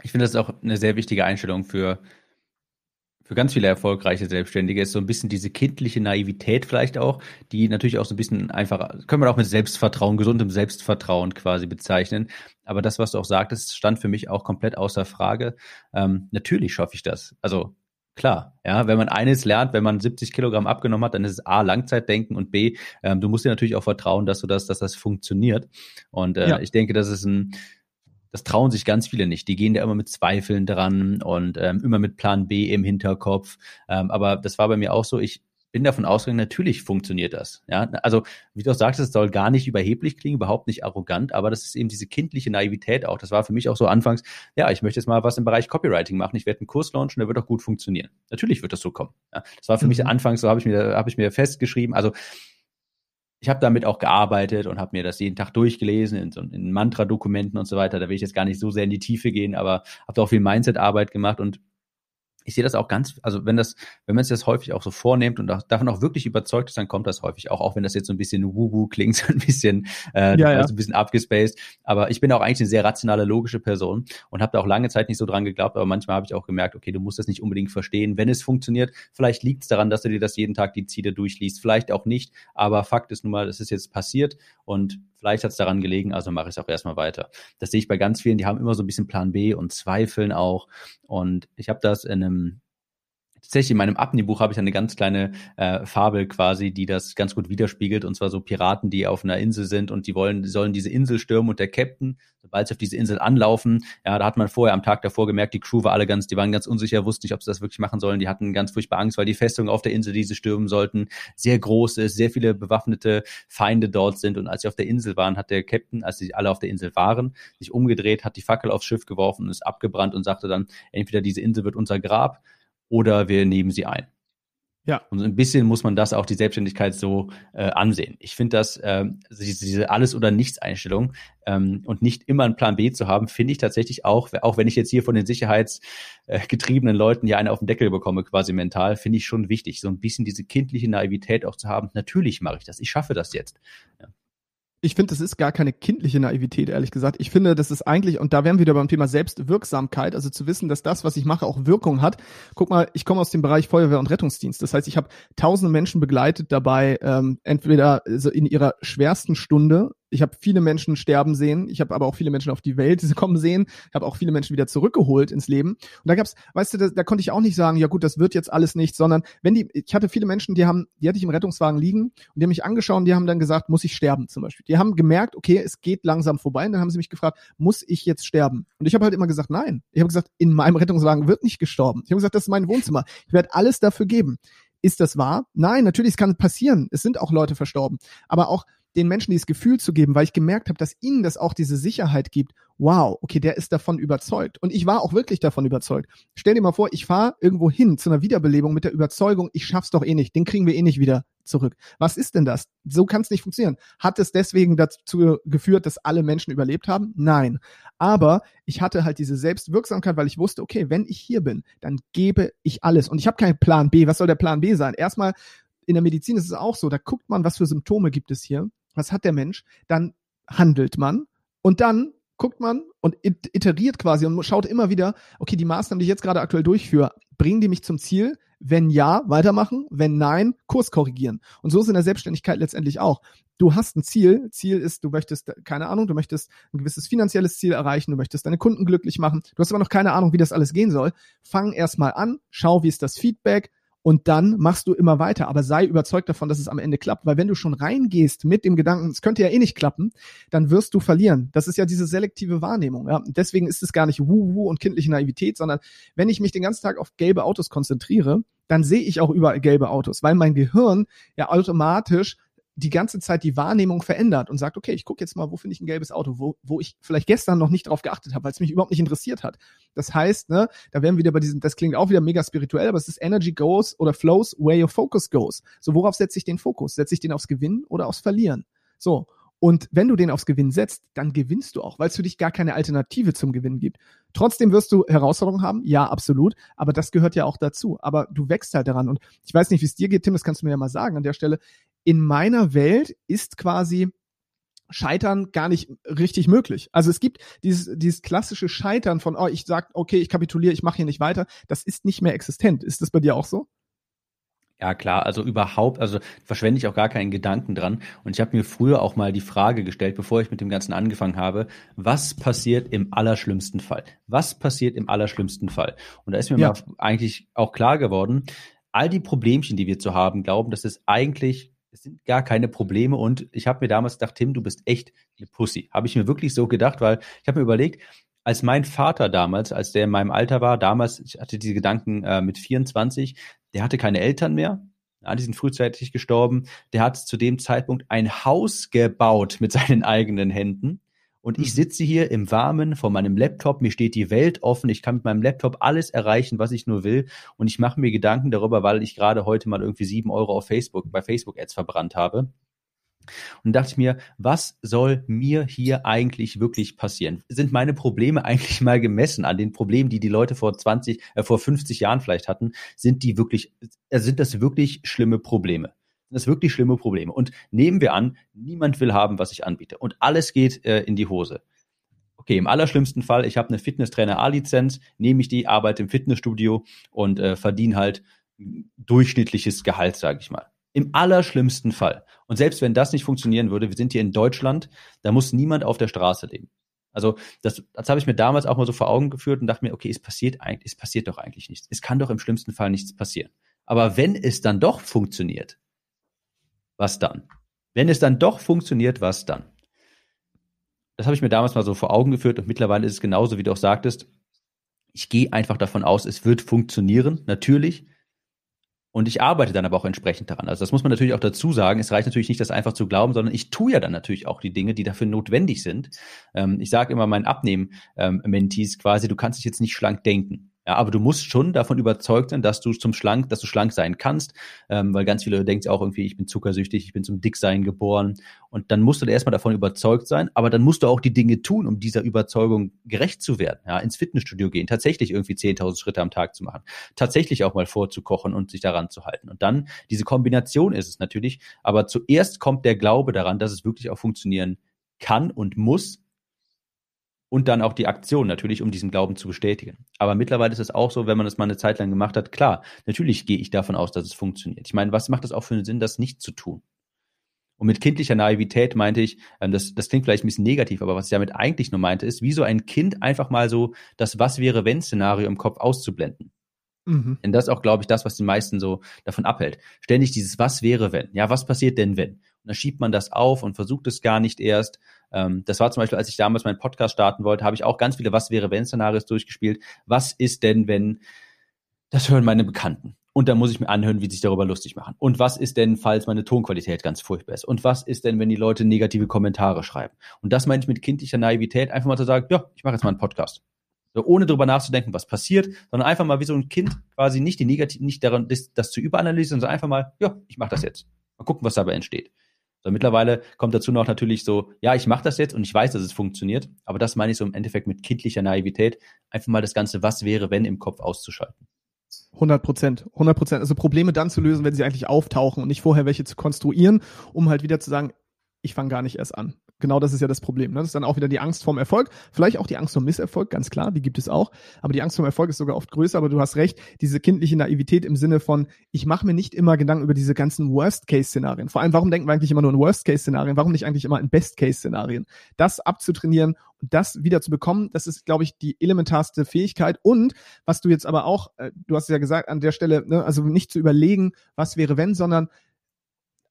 Ich finde, das ist auch eine sehr wichtige Einstellung für für ganz viele erfolgreiche Selbstständige ist so ein bisschen diese kindliche Naivität vielleicht auch, die natürlich auch so ein bisschen einfach, können wir auch mit Selbstvertrauen, gesundem Selbstvertrauen quasi bezeichnen. Aber das, was du auch sagtest, stand für mich auch komplett außer Frage. Ähm, natürlich schaffe ich das. Also Klar, ja, wenn man eines lernt, wenn man 70 Kilogramm abgenommen hat, dann ist es A, Langzeitdenken und B, ähm, du musst dir natürlich auch vertrauen, dass du das, dass das funktioniert. Und äh, ja. ich denke, das ist ein, das trauen sich ganz viele nicht. Die gehen da immer mit Zweifeln dran und ähm, immer mit Plan B im Hinterkopf. Ähm, aber das war bei mir auch so. Ich bin davon ausgegangen, natürlich funktioniert das. Ja, also wie du auch sagst, es soll gar nicht überheblich klingen, überhaupt nicht arrogant, aber das ist eben diese kindliche Naivität auch. Das war für mich auch so anfangs, ja, ich möchte jetzt mal was im Bereich Copywriting machen. Ich werde einen Kurs launchen, der wird auch gut funktionieren. Natürlich wird das so kommen. Ja, das war für mhm. mich anfangs, so habe ich mir, habe ich mir festgeschrieben. Also ich habe damit auch gearbeitet und habe mir das jeden Tag durchgelesen in, so, in Mantra-Dokumenten und so weiter. Da will ich jetzt gar nicht so sehr in die Tiefe gehen, aber habe auch viel Mindset-Arbeit gemacht und ich sehe das auch ganz, also wenn das, wenn man es das häufig auch so vornimmt und auch, davon auch wirklich überzeugt ist, dann kommt das häufig auch, auch wenn das jetzt so ein bisschen woo-woo klingt, so ein bisschen, äh, ja, ja. So ein bisschen abgespaced. Aber ich bin auch eigentlich eine sehr rationale, logische Person und habe da auch lange Zeit nicht so dran geglaubt, aber manchmal habe ich auch gemerkt, okay, du musst das nicht unbedingt verstehen, wenn es funktioniert. Vielleicht liegt es daran, dass du dir das jeden Tag die Ziele durchliest, vielleicht auch nicht, aber Fakt ist nun mal, es ist jetzt passiert und Vielleicht hat es daran gelegen, also mache ich es auch erstmal weiter. Das sehe ich bei ganz vielen, die haben immer so ein bisschen Plan B und zweifeln auch. Und ich habe das in einem um, tatsächlich in meinem Abni-Buch habe ich eine ganz kleine äh, Fabel quasi, die das ganz gut widerspiegelt. Und zwar so Piraten, die auf einer Insel sind und die wollen, sollen diese Insel stürmen und der Captain, sobald sie auf diese Insel anlaufen, ja, da hat man vorher am Tag davor gemerkt, die Crew war alle ganz, die waren ganz unsicher, wussten nicht, ob sie das wirklich machen sollen. Die hatten ganz furchtbar Angst, weil die Festung auf der Insel, die sie stürmen sollten, sehr groß ist, sehr viele bewaffnete Feinde dort sind. Und als sie auf der Insel waren, hat der Captain, als sie alle auf der Insel waren, sich umgedreht, hat die Fackel aufs Schiff geworfen und ist abgebrannt und sagte dann, entweder diese Insel wird unser Grab oder wir nehmen sie ein. Ja. Und ein bisschen muss man das auch die Selbstständigkeit so äh, ansehen. Ich finde das, äh, diese, diese Alles- oder Nichts-Einstellung ähm, und nicht immer einen Plan B zu haben, finde ich tatsächlich auch, auch wenn ich jetzt hier von den sicherheitsgetriebenen Leuten ja eine auf den Deckel bekomme, quasi mental, finde ich schon wichtig, so ein bisschen diese kindliche Naivität auch zu haben. Natürlich mache ich das, ich schaffe das jetzt. Ja ich finde, das ist gar keine kindliche Naivität, ehrlich gesagt. Ich finde, das ist eigentlich, und da wären wir wieder beim Thema Selbstwirksamkeit, also zu wissen, dass das, was ich mache, auch Wirkung hat. Guck mal, ich komme aus dem Bereich Feuerwehr und Rettungsdienst. Das heißt, ich habe tausende Menschen begleitet dabei, ähm, entweder so in ihrer schwersten Stunde ich habe viele Menschen sterben sehen. Ich habe aber auch viele Menschen auf die Welt kommen sehen. Ich habe auch viele Menschen wieder zurückgeholt ins Leben. Und da gab's, weißt du, da, da konnte ich auch nicht sagen, ja gut, das wird jetzt alles nicht, sondern wenn die, ich hatte viele Menschen, die haben, die hatte ich im Rettungswagen liegen und die haben mich angeschaut und die haben dann gesagt, muss ich sterben zum Beispiel. Die haben gemerkt, okay, es geht langsam vorbei. Und dann haben sie mich gefragt, muss ich jetzt sterben? Und ich habe halt immer gesagt, nein. Ich habe gesagt, in meinem Rettungswagen wird nicht gestorben. Ich habe gesagt, das ist mein Wohnzimmer. Ich werde alles dafür geben. Ist das wahr? Nein, natürlich, es kann passieren. Es sind auch Leute verstorben. Aber auch den Menschen dieses Gefühl zu geben, weil ich gemerkt habe, dass ihnen das auch diese Sicherheit gibt. Wow, okay, der ist davon überzeugt. Und ich war auch wirklich davon überzeugt. Stell dir mal vor, ich fahre irgendwo hin zu einer Wiederbelebung mit der Überzeugung, ich schaff's doch eh nicht, den kriegen wir eh nicht wieder zurück. Was ist denn das? So kann es nicht funktionieren. Hat es deswegen dazu geführt, dass alle Menschen überlebt haben? Nein. Aber ich hatte halt diese Selbstwirksamkeit, weil ich wusste, okay, wenn ich hier bin, dann gebe ich alles. Und ich habe keinen Plan B. Was soll der Plan B sein? Erstmal in der Medizin ist es auch so, da guckt man, was für Symptome gibt es hier was hat der Mensch, dann handelt man Und dann guckt man und iteriert quasi und schaut immer wieder, okay, die Maßnahmen, die ich jetzt gerade aktuell durchführe, bringen die mich zum Ziel? Wenn ja, weitermachen. Wenn nein, Kurs korrigieren. Und so ist in der Selbstständigkeit letztendlich auch. Du hast ein Ziel. Ziel ist, du möchtest, keine Ahnung, du möchtest ein gewisses finanzielles Ziel erreichen, du möchtest deine Kunden glücklich machen. Du hast aber noch keine Ahnung, wie das alles gehen soll. Fang erstmal an, schau, wie ist das Feedback, und dann machst du immer weiter. Aber sei überzeugt davon, dass es am Ende klappt, weil wenn du schon reingehst mit dem Gedanken, es könnte ja eh nicht klappen, dann wirst du verlieren. Das ist ja diese selektive Wahrnehmung. Ja? deswegen ist es gar nicht Wuhu und kindliche Naivität, sondern wenn ich mich den ganzen Tag auf gelbe Autos konzentriere, dann sehe ich auch überall gelbe Autos, weil mein Gehirn ja automatisch die ganze Zeit die Wahrnehmung verändert und sagt, okay, ich gucke jetzt mal, wo finde ich ein gelbes Auto, wo, wo ich vielleicht gestern noch nicht darauf geachtet habe, weil es mich überhaupt nicht interessiert hat. Das heißt, ne, da wären wir wieder bei diesem, das klingt auch wieder mega spirituell, aber es ist Energy goes oder flows where your focus goes. So, worauf setze ich den Fokus? Setze ich den aufs Gewinnen oder aufs Verlieren? So. Und wenn du den aufs Gewinn setzt, dann gewinnst du auch, weil es für dich gar keine Alternative zum Gewinn gibt. Trotzdem wirst du Herausforderungen haben, ja, absolut, aber das gehört ja auch dazu. Aber du wächst halt daran. Und ich weiß nicht, wie es dir geht, Tim, das kannst du mir ja mal sagen an der Stelle in meiner Welt ist quasi Scheitern gar nicht richtig möglich. Also es gibt dieses, dieses klassische Scheitern von, oh, ich sag, okay, ich kapituliere, ich mache hier nicht weiter. Das ist nicht mehr existent. Ist das bei dir auch so? Ja, klar, also überhaupt, also verschwende ich auch gar keinen Gedanken dran. Und ich habe mir früher auch mal die Frage gestellt, bevor ich mit dem Ganzen angefangen habe, was passiert im allerschlimmsten Fall? Was passiert im allerschlimmsten Fall? Und da ist mir ja. mal eigentlich auch klar geworden, all die Problemchen, die wir zu haben, glauben, dass es eigentlich es sind gar keine Probleme. Und ich habe mir damals gedacht, Tim, du bist echt eine Pussy. Habe ich mir wirklich so gedacht, weil ich habe mir überlegt, als mein Vater damals, als der in meinem Alter war, damals, ich hatte diese Gedanken äh, mit 24, der hatte keine Eltern mehr. Ja, die sind frühzeitig gestorben. Der hat zu dem Zeitpunkt ein Haus gebaut mit seinen eigenen Händen. Und ich mhm. sitze hier im Warmen vor meinem Laptop, mir steht die Welt offen, ich kann mit meinem Laptop alles erreichen, was ich nur will. Und ich mache mir Gedanken darüber, weil ich gerade heute mal irgendwie sieben Euro auf Facebook, bei Facebook-Ads verbrannt habe. Und dachte ich mir, was soll mir hier eigentlich wirklich passieren? Sind meine Probleme eigentlich mal gemessen an den Problemen, die die Leute vor 20, äh, vor 50 Jahren vielleicht hatten? Sind die wirklich, äh, sind das wirklich schlimme Probleme? Sind das wirklich schlimme Probleme. Und nehmen wir an, niemand will haben, was ich anbiete. Und alles geht äh, in die Hose. Okay, im allerschlimmsten Fall, ich habe eine Fitnesstrainer A-Lizenz, nehme ich die, arbeite im Fitnessstudio und äh, verdiene halt durchschnittliches Gehalt, sage ich mal. Im allerschlimmsten Fall. Und selbst wenn das nicht funktionieren würde, wir sind hier in Deutschland, da muss niemand auf der Straße leben. Also das, das habe ich mir damals auch mal so vor Augen geführt und dachte mir, okay, es passiert eigentlich, es passiert doch eigentlich nichts. Es kann doch im schlimmsten Fall nichts passieren. Aber wenn es dann doch funktioniert, was dann? Wenn es dann doch funktioniert, was dann? Das habe ich mir damals mal so vor Augen geführt und mittlerweile ist es genauso, wie du auch sagtest. Ich gehe einfach davon aus, es wird funktionieren, natürlich. Und ich arbeite dann aber auch entsprechend daran. Also das muss man natürlich auch dazu sagen. Es reicht natürlich nicht, das einfach zu glauben, sondern ich tue ja dann natürlich auch die Dinge, die dafür notwendig sind. Ähm, ich sage immer meinen Abnehmen-Mentees ähm, quasi, du kannst dich jetzt nicht schlank denken. Ja, aber du musst schon davon überzeugt sein, dass du zum schlank, dass du schlank sein kannst, ähm, weil ganz viele denken auch irgendwie, ich bin zuckersüchtig, ich bin zum Dicksein geboren. Und dann musst du erstmal davon überzeugt sein, aber dann musst du auch die Dinge tun, um dieser Überzeugung gerecht zu werden. Ja, ins Fitnessstudio gehen, tatsächlich irgendwie 10.000 Schritte am Tag zu machen, tatsächlich auch mal vorzukochen und sich daran zu halten. Und dann diese Kombination ist es natürlich. Aber zuerst kommt der Glaube daran, dass es wirklich auch funktionieren kann und muss, und dann auch die Aktion natürlich, um diesen Glauben zu bestätigen. Aber mittlerweile ist es auch so, wenn man das mal eine Zeit lang gemacht hat, klar, natürlich gehe ich davon aus, dass es funktioniert. Ich meine, was macht das auch für einen Sinn, das nicht zu tun? Und mit kindlicher Naivität meinte ich, ähm, das, das klingt vielleicht ein bisschen negativ, aber was ich damit eigentlich nur meinte, ist, wie so ein Kind einfach mal so das Was wäre wenn Szenario im Kopf auszublenden. Mhm. Denn das ist auch, glaube ich, das, was die meisten so davon abhält. Ständig dieses Was wäre wenn? Ja, was passiert denn wenn? Und dann schiebt man das auf und versucht es gar nicht erst. Ähm, das war zum Beispiel, als ich damals meinen Podcast starten wollte, habe ich auch ganz viele Was wäre wenn Szenarios durchgespielt. Was ist denn, wenn das hören meine Bekannten? Und dann muss ich mir anhören, wie sie sich darüber lustig machen. Und was ist denn, falls meine Tonqualität ganz furchtbar ist? Und was ist denn, wenn die Leute negative Kommentare schreiben? Und das meine ich mit kindlicher Naivität, einfach mal zu sagen, ja, ich mache jetzt mal einen Podcast. So, ohne darüber nachzudenken, was passiert, sondern einfach mal wie so ein Kind quasi nicht die negativ, nicht daran, das, das zu überanalysieren, sondern einfach mal, ja, ich mache das jetzt. Mal gucken, was dabei entsteht. So, mittlerweile kommt dazu noch natürlich so, ja, ich mache das jetzt und ich weiß, dass es funktioniert, aber das meine ich so im Endeffekt mit kindlicher Naivität, einfach mal das Ganze, was wäre, wenn im Kopf auszuschalten. 100 Prozent, 100 Prozent. Also Probleme dann zu lösen, wenn sie eigentlich auftauchen und nicht vorher welche zu konstruieren, um halt wieder zu sagen, ich fange gar nicht erst an. Genau das ist ja das Problem. Ne? Das ist dann auch wieder die Angst vorm Erfolg, vielleicht auch die Angst vorm Misserfolg, ganz klar, die gibt es auch. Aber die Angst vorm Erfolg ist sogar oft größer. Aber du hast recht, diese kindliche Naivität im Sinne von, ich mache mir nicht immer Gedanken über diese ganzen Worst-Case-Szenarien. Vor allem, warum denken wir eigentlich immer nur in Worst-Case-Szenarien? Warum nicht eigentlich immer in Best-Case-Szenarien? Das abzutrainieren und das wieder zu bekommen, das ist, glaube ich, die elementarste Fähigkeit. Und was du jetzt aber auch, äh, du hast ja gesagt an der Stelle, ne, also nicht zu überlegen, was wäre wenn, sondern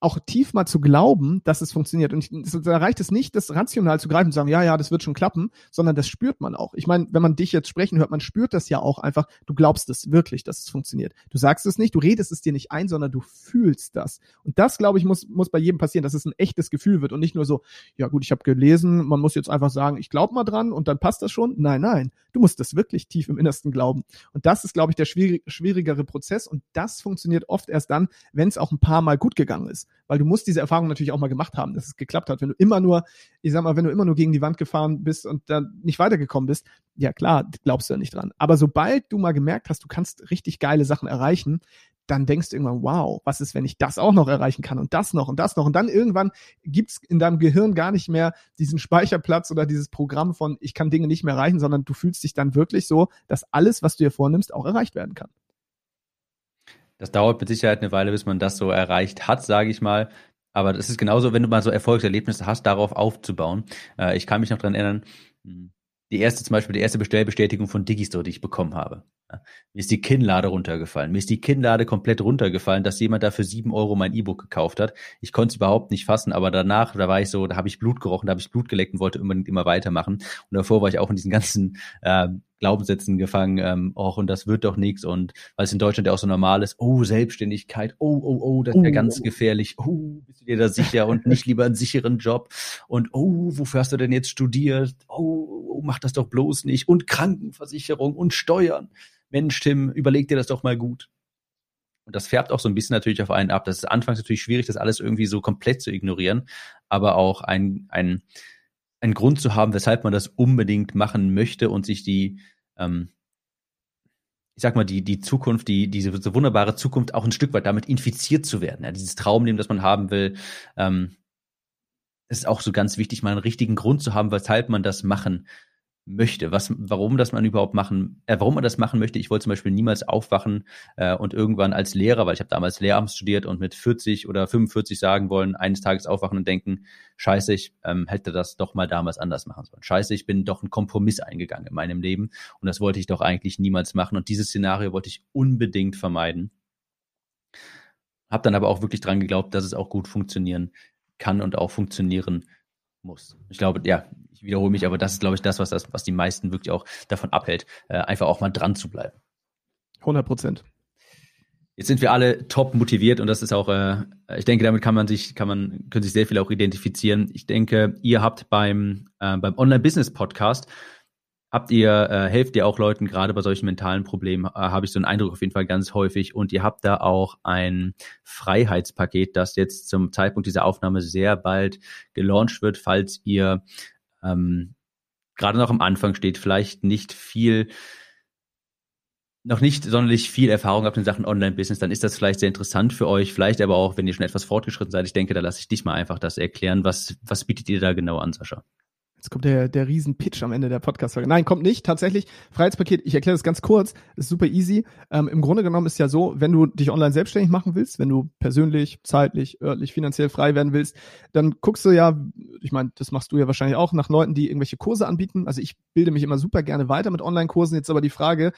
auch tief mal zu glauben, dass es funktioniert. Und da reicht es nicht, das rational zu greifen und zu sagen, ja, ja, das wird schon klappen, sondern das spürt man auch. Ich meine, wenn man dich jetzt sprechen hört, man spürt das ja auch einfach. Du glaubst es wirklich, dass es funktioniert. Du sagst es nicht, du redest es dir nicht ein, sondern du fühlst das. Und das, glaube ich, muss, muss bei jedem passieren, dass es ein echtes Gefühl wird und nicht nur so, ja gut, ich habe gelesen, man muss jetzt einfach sagen, ich glaube mal dran und dann passt das schon. Nein, nein, du musst das wirklich tief im Innersten glauben. Und das ist, glaube ich, der schwierig, schwierigere Prozess und das funktioniert oft erst dann, wenn es auch ein paar Mal gut gegangen ist weil du musst diese Erfahrung natürlich auch mal gemacht haben, dass es geklappt hat. Wenn du immer nur, ich sag mal, wenn du immer nur gegen die Wand gefahren bist und dann nicht weitergekommen bist, ja klar, glaubst du ja nicht dran. Aber sobald du mal gemerkt hast, du kannst richtig geile Sachen erreichen, dann denkst du irgendwann, wow, was ist, wenn ich das auch noch erreichen kann und das noch und das noch. Und dann irgendwann gibt's in deinem Gehirn gar nicht mehr diesen Speicherplatz oder dieses Programm von, ich kann Dinge nicht mehr erreichen, sondern du fühlst dich dann wirklich so, dass alles, was du dir vornimmst, auch erreicht werden kann. Das dauert mit Sicherheit eine Weile, bis man das so erreicht hat, sage ich mal. Aber das ist genauso, wenn du mal so Erfolgserlebnisse hast, darauf aufzubauen. Äh, ich kann mich noch dran erinnern, hm, die erste zum Beispiel, die erste Bestellbestätigung von Digistore, die ich bekommen habe. Ja, mir ist die Kinnlade runtergefallen. Mir ist die Kinnlade komplett runtergefallen, dass jemand da für sieben Euro mein E-Book gekauft hat. Ich konnte es überhaupt nicht fassen, aber danach, da war ich so, da habe ich Blut gerochen, da habe ich Blut geleckt und wollte unbedingt immer weitermachen. Und davor war ich auch in diesen ganzen äh, Glaubenssätzen gefangen, ähm, och, und das wird doch nichts. Und weil es in Deutschland ja auch so normal ist, oh, Selbstständigkeit, oh, oh, oh, das wäre oh. ganz gefährlich. Oh, bist du dir da sicher und nicht lieber einen sicheren Job? Und oh, wofür hast du denn jetzt studiert? Oh, oh mach das doch bloß nicht. Und Krankenversicherung und Steuern. Mensch, Tim, überleg dir das doch mal gut. Und das färbt auch so ein bisschen natürlich auf einen ab. Das ist anfangs natürlich schwierig, das alles irgendwie so komplett zu ignorieren, aber auch ein, ein, ein Grund zu haben, weshalb man das unbedingt machen möchte und sich die, ähm, ich sag mal, die, die Zukunft, die, diese so wunderbare Zukunft auch ein Stück weit damit infiziert zu werden. Ja, dieses Traumleben, das man haben will, ähm, ist auch so ganz wichtig, mal einen richtigen Grund zu haben, weshalb man das machen möchte, was, warum das man überhaupt machen, äh, warum man das machen möchte. Ich wollte zum Beispiel niemals aufwachen äh, und irgendwann als Lehrer, weil ich habe damals Lehramt studiert und mit 40 oder 45 sagen wollen, eines Tages aufwachen und denken, scheiße, ich ähm, hätte das doch mal damals anders machen sollen. Scheiße, ich bin doch einen Kompromiss eingegangen in meinem Leben und das wollte ich doch eigentlich niemals machen und dieses Szenario wollte ich unbedingt vermeiden. Hab dann aber auch wirklich dran geglaubt, dass es auch gut funktionieren kann und auch funktionieren muss. Ich glaube, ja, ich wiederhole mich, aber das ist, glaube ich, das, was, das, was die meisten wirklich auch davon abhält, äh, einfach auch mal dran zu bleiben. 100 Prozent. Jetzt sind wir alle top motiviert und das ist auch, äh, ich denke, damit kann man sich, kann man, können sich sehr viele auch identifizieren. Ich denke, ihr habt beim, äh, beim Online-Business-Podcast habt ihr, äh, helft ihr auch Leuten gerade bei solchen mentalen Problemen, äh, habe ich so einen Eindruck auf jeden Fall ganz häufig. Und ihr habt da auch ein Freiheitspaket, das jetzt zum Zeitpunkt dieser Aufnahme sehr bald gelauncht wird, falls ihr ähm, gerade noch am Anfang steht, vielleicht nicht viel noch nicht sonderlich viel Erfahrung habt in Sachen Online-Business, dann ist das vielleicht sehr interessant für euch. Vielleicht aber auch, wenn ihr schon etwas fortgeschritten seid. Ich denke, da lasse ich dich mal einfach das erklären. Was, was bietet ihr da genau an, Sascha? Jetzt kommt der, der Riesen-Pitch am Ende der Podcast-Folge. Nein, kommt nicht. Tatsächlich, Freiheitspaket, ich erkläre das ganz kurz, ist super easy. Ähm, Im Grunde genommen ist ja so, wenn du dich online selbstständig machen willst, wenn du persönlich, zeitlich, örtlich, finanziell frei werden willst, dann guckst du ja, ich meine, das machst du ja wahrscheinlich auch, nach Leuten, die irgendwelche Kurse anbieten. Also ich bilde mich immer super gerne weiter mit Online-Kursen. Jetzt aber die Frage,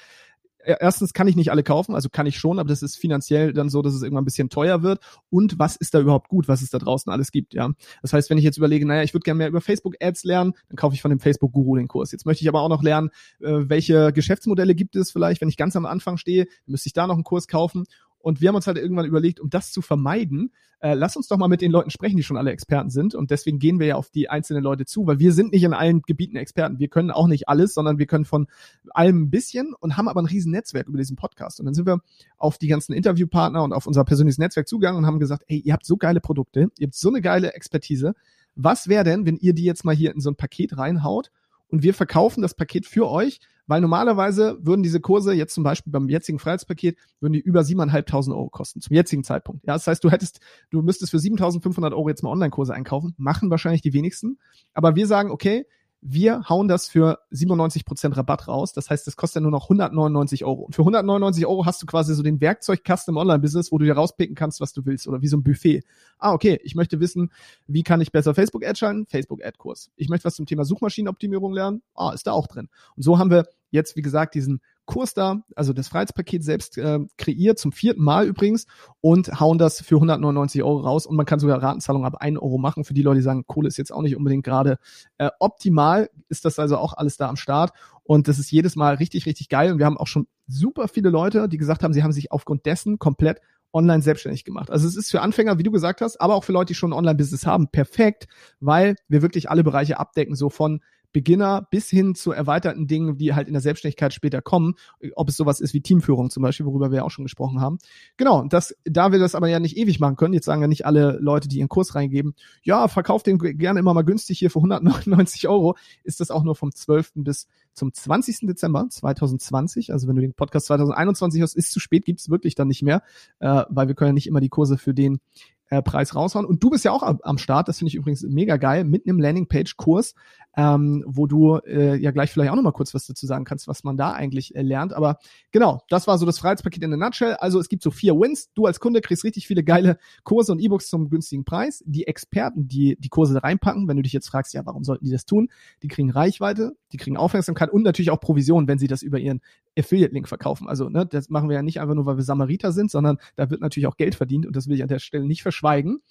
erstens kann ich nicht alle kaufen, also kann ich schon, aber das ist finanziell dann so, dass es irgendwann ein bisschen teuer wird. Und was ist da überhaupt gut, was es da draußen alles gibt, ja. Das heißt, wenn ich jetzt überlege, naja, ich würde gerne mehr über Facebook-Ads lernen, dann kaufe ich von dem Facebook-Guru den Kurs. Jetzt möchte ich aber auch noch lernen, äh, welche Geschäftsmodelle gibt es vielleicht, wenn ich ganz am Anfang stehe, müsste ich da noch einen Kurs kaufen. Und wir haben uns halt irgendwann überlegt, um das zu vermeiden, äh, lass uns doch mal mit den Leuten sprechen, die schon alle Experten sind. Und deswegen gehen wir ja auf die einzelnen Leute zu, weil wir sind nicht in allen Gebieten Experten. Wir können auch nicht alles, sondern wir können von allem ein bisschen und haben aber ein riesen Netzwerk über diesen Podcast. Und dann sind wir auf die ganzen Interviewpartner und auf unser persönliches Netzwerk zugegangen und haben gesagt, ey, ihr habt so geile Produkte, ihr habt so eine geile Expertise. Was wäre denn, wenn ihr die jetzt mal hier in so ein Paket reinhaut und wir verkaufen das Paket für euch, weil normalerweise würden diese Kurse jetzt zum Beispiel beim jetzigen Freiheitspaket würden die über 7.500 Euro kosten zum jetzigen Zeitpunkt. Ja, das heißt, du hättest, du müsstest für 7.500 Euro jetzt mal Online-Kurse einkaufen, machen wahrscheinlich die wenigsten. Aber wir sagen, okay, wir hauen das für 97% Rabatt raus. Das heißt, das kostet ja nur noch 199 Euro. Und für 199 Euro hast du quasi so den Werkzeugkasten im Online-Business, wo du dir rauspicken kannst, was du willst oder wie so ein Buffet. Ah, okay, ich möchte wissen, wie kann ich besser Facebook-Ad schalten? Facebook-Ad-Kurs. Ich möchte was zum Thema Suchmaschinenoptimierung lernen? Ah, ist da auch drin. Und so haben wir jetzt, wie gesagt, diesen Kurs da, also das Freiheitspaket selbst äh, kreiert, zum vierten Mal übrigens, und hauen das für 199 Euro raus. Und man kann sogar Ratenzahlungen ab 1 Euro machen. Für die Leute, die sagen, Kohle ist jetzt auch nicht unbedingt gerade äh, optimal, ist das also auch alles da am Start. Und das ist jedes Mal richtig, richtig geil. Und wir haben auch schon super viele Leute, die gesagt haben, sie haben sich aufgrund dessen komplett online selbstständig gemacht. Also es ist für Anfänger, wie du gesagt hast, aber auch für Leute, die schon ein Online-Business haben, perfekt, weil wir wirklich alle Bereiche abdecken, so von Beginner bis hin zu erweiterten Dingen, die halt in der Selbstständigkeit später kommen, ob es sowas ist wie Teamführung zum Beispiel, worüber wir auch schon gesprochen haben. Genau, das, da wir das aber ja nicht ewig machen können, jetzt sagen ja nicht alle Leute, die ihren Kurs reingeben, ja, verkauft den gerne immer mal günstig hier für 199 Euro, ist das auch nur vom 12. bis zum 20. Dezember 2020. Also wenn du den Podcast 2021 hast, ist zu spät, gibt's wirklich dann nicht mehr, äh, weil wir können ja nicht immer die Kurse für den äh, Preis raushauen. Und du bist ja auch am, am Start, das finde ich übrigens mega geil, mit einem Landingpage-Kurs, ähm, wo du äh, ja gleich vielleicht auch nochmal kurz was dazu sagen kannst, was man da eigentlich äh, lernt. Aber genau, das war so das Freiheitspaket in der Nutshell. Also es gibt so vier Wins. Du als Kunde kriegst richtig viele geile Kurse und E-Books zum günstigen Preis. Die Experten, die die Kurse reinpacken, wenn du dich jetzt fragst, ja, warum sollten die das tun? Die kriegen Reichweite, die kriegen Aufmerksamkeit und natürlich auch Provision, wenn sie das über ihren Affiliate-Link verkaufen. Also ne, das machen wir ja nicht einfach nur, weil wir Samariter sind, sondern da wird natürlich auch Geld verdient und das will ich an der Stelle nicht verschweigen.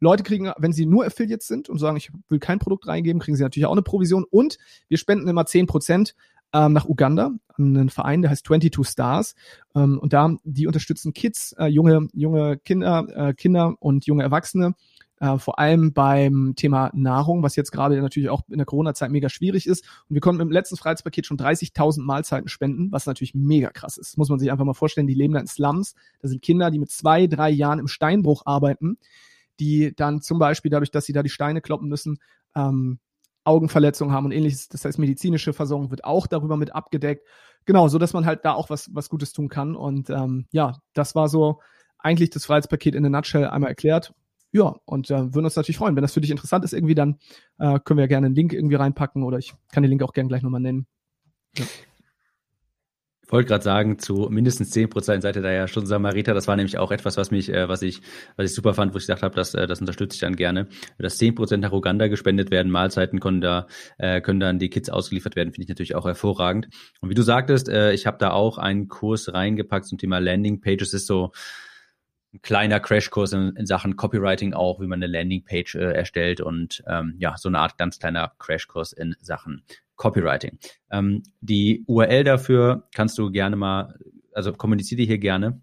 Leute kriegen, wenn sie nur Affiliates sind und sagen, ich will kein Produkt reingeben, kriegen sie natürlich auch eine Provision und wir spenden immer zehn Prozent ähm, nach Uganda an einen Verein, der heißt 22 Stars. Ähm, und da, die unterstützen Kids, äh, junge, junge Kinder, äh, Kinder und junge Erwachsene, äh, vor allem beim Thema Nahrung, was jetzt gerade natürlich auch in der Corona-Zeit mega schwierig ist. Und wir konnten im letzten Freiheitspaket schon 30.000 Mahlzeiten spenden, was natürlich mega krass ist. muss man sich einfach mal vorstellen. Die leben da in Slums. Da sind Kinder, die mit zwei, drei Jahren im Steinbruch arbeiten die dann zum Beispiel dadurch, dass sie da die Steine kloppen müssen, ähm, Augenverletzungen haben und ähnliches. Das heißt, medizinische Versorgung wird auch darüber mit abgedeckt. Genau, so dass man halt da auch was, was Gutes tun kann. Und ähm, ja, das war so eigentlich das Freiheitspaket in der Nutshell einmal erklärt. Ja, und äh, würden uns natürlich freuen. Wenn das für dich interessant ist, irgendwie, dann äh, können wir ja gerne einen Link irgendwie reinpacken oder ich kann den Link auch gerne gleich nochmal nennen. Ja wollte gerade sagen, zu mindestens zehn Prozent seid ihr da ja schon Samariter. Das war nämlich auch etwas, was mich, äh, was ich, was ich super fand, wo ich gesagt habe, dass, äh, das unterstütze ich dann gerne. Dass zehn Prozent nach Uganda gespendet werden, Mahlzeiten können da, äh, können dann die Kids ausgeliefert werden, finde ich natürlich auch hervorragend. Und wie du sagtest, äh, ich habe da auch einen Kurs reingepackt zum Thema Landing Pages. Ist so ein kleiner Crashkurs in, in Sachen Copywriting auch, wie man eine Landingpage äh, erstellt und ähm, ja, so eine Art ganz kleiner Crashkurs in Sachen Copywriting. Ähm, die URL dafür kannst du gerne mal, also kommuniziere hier gerne.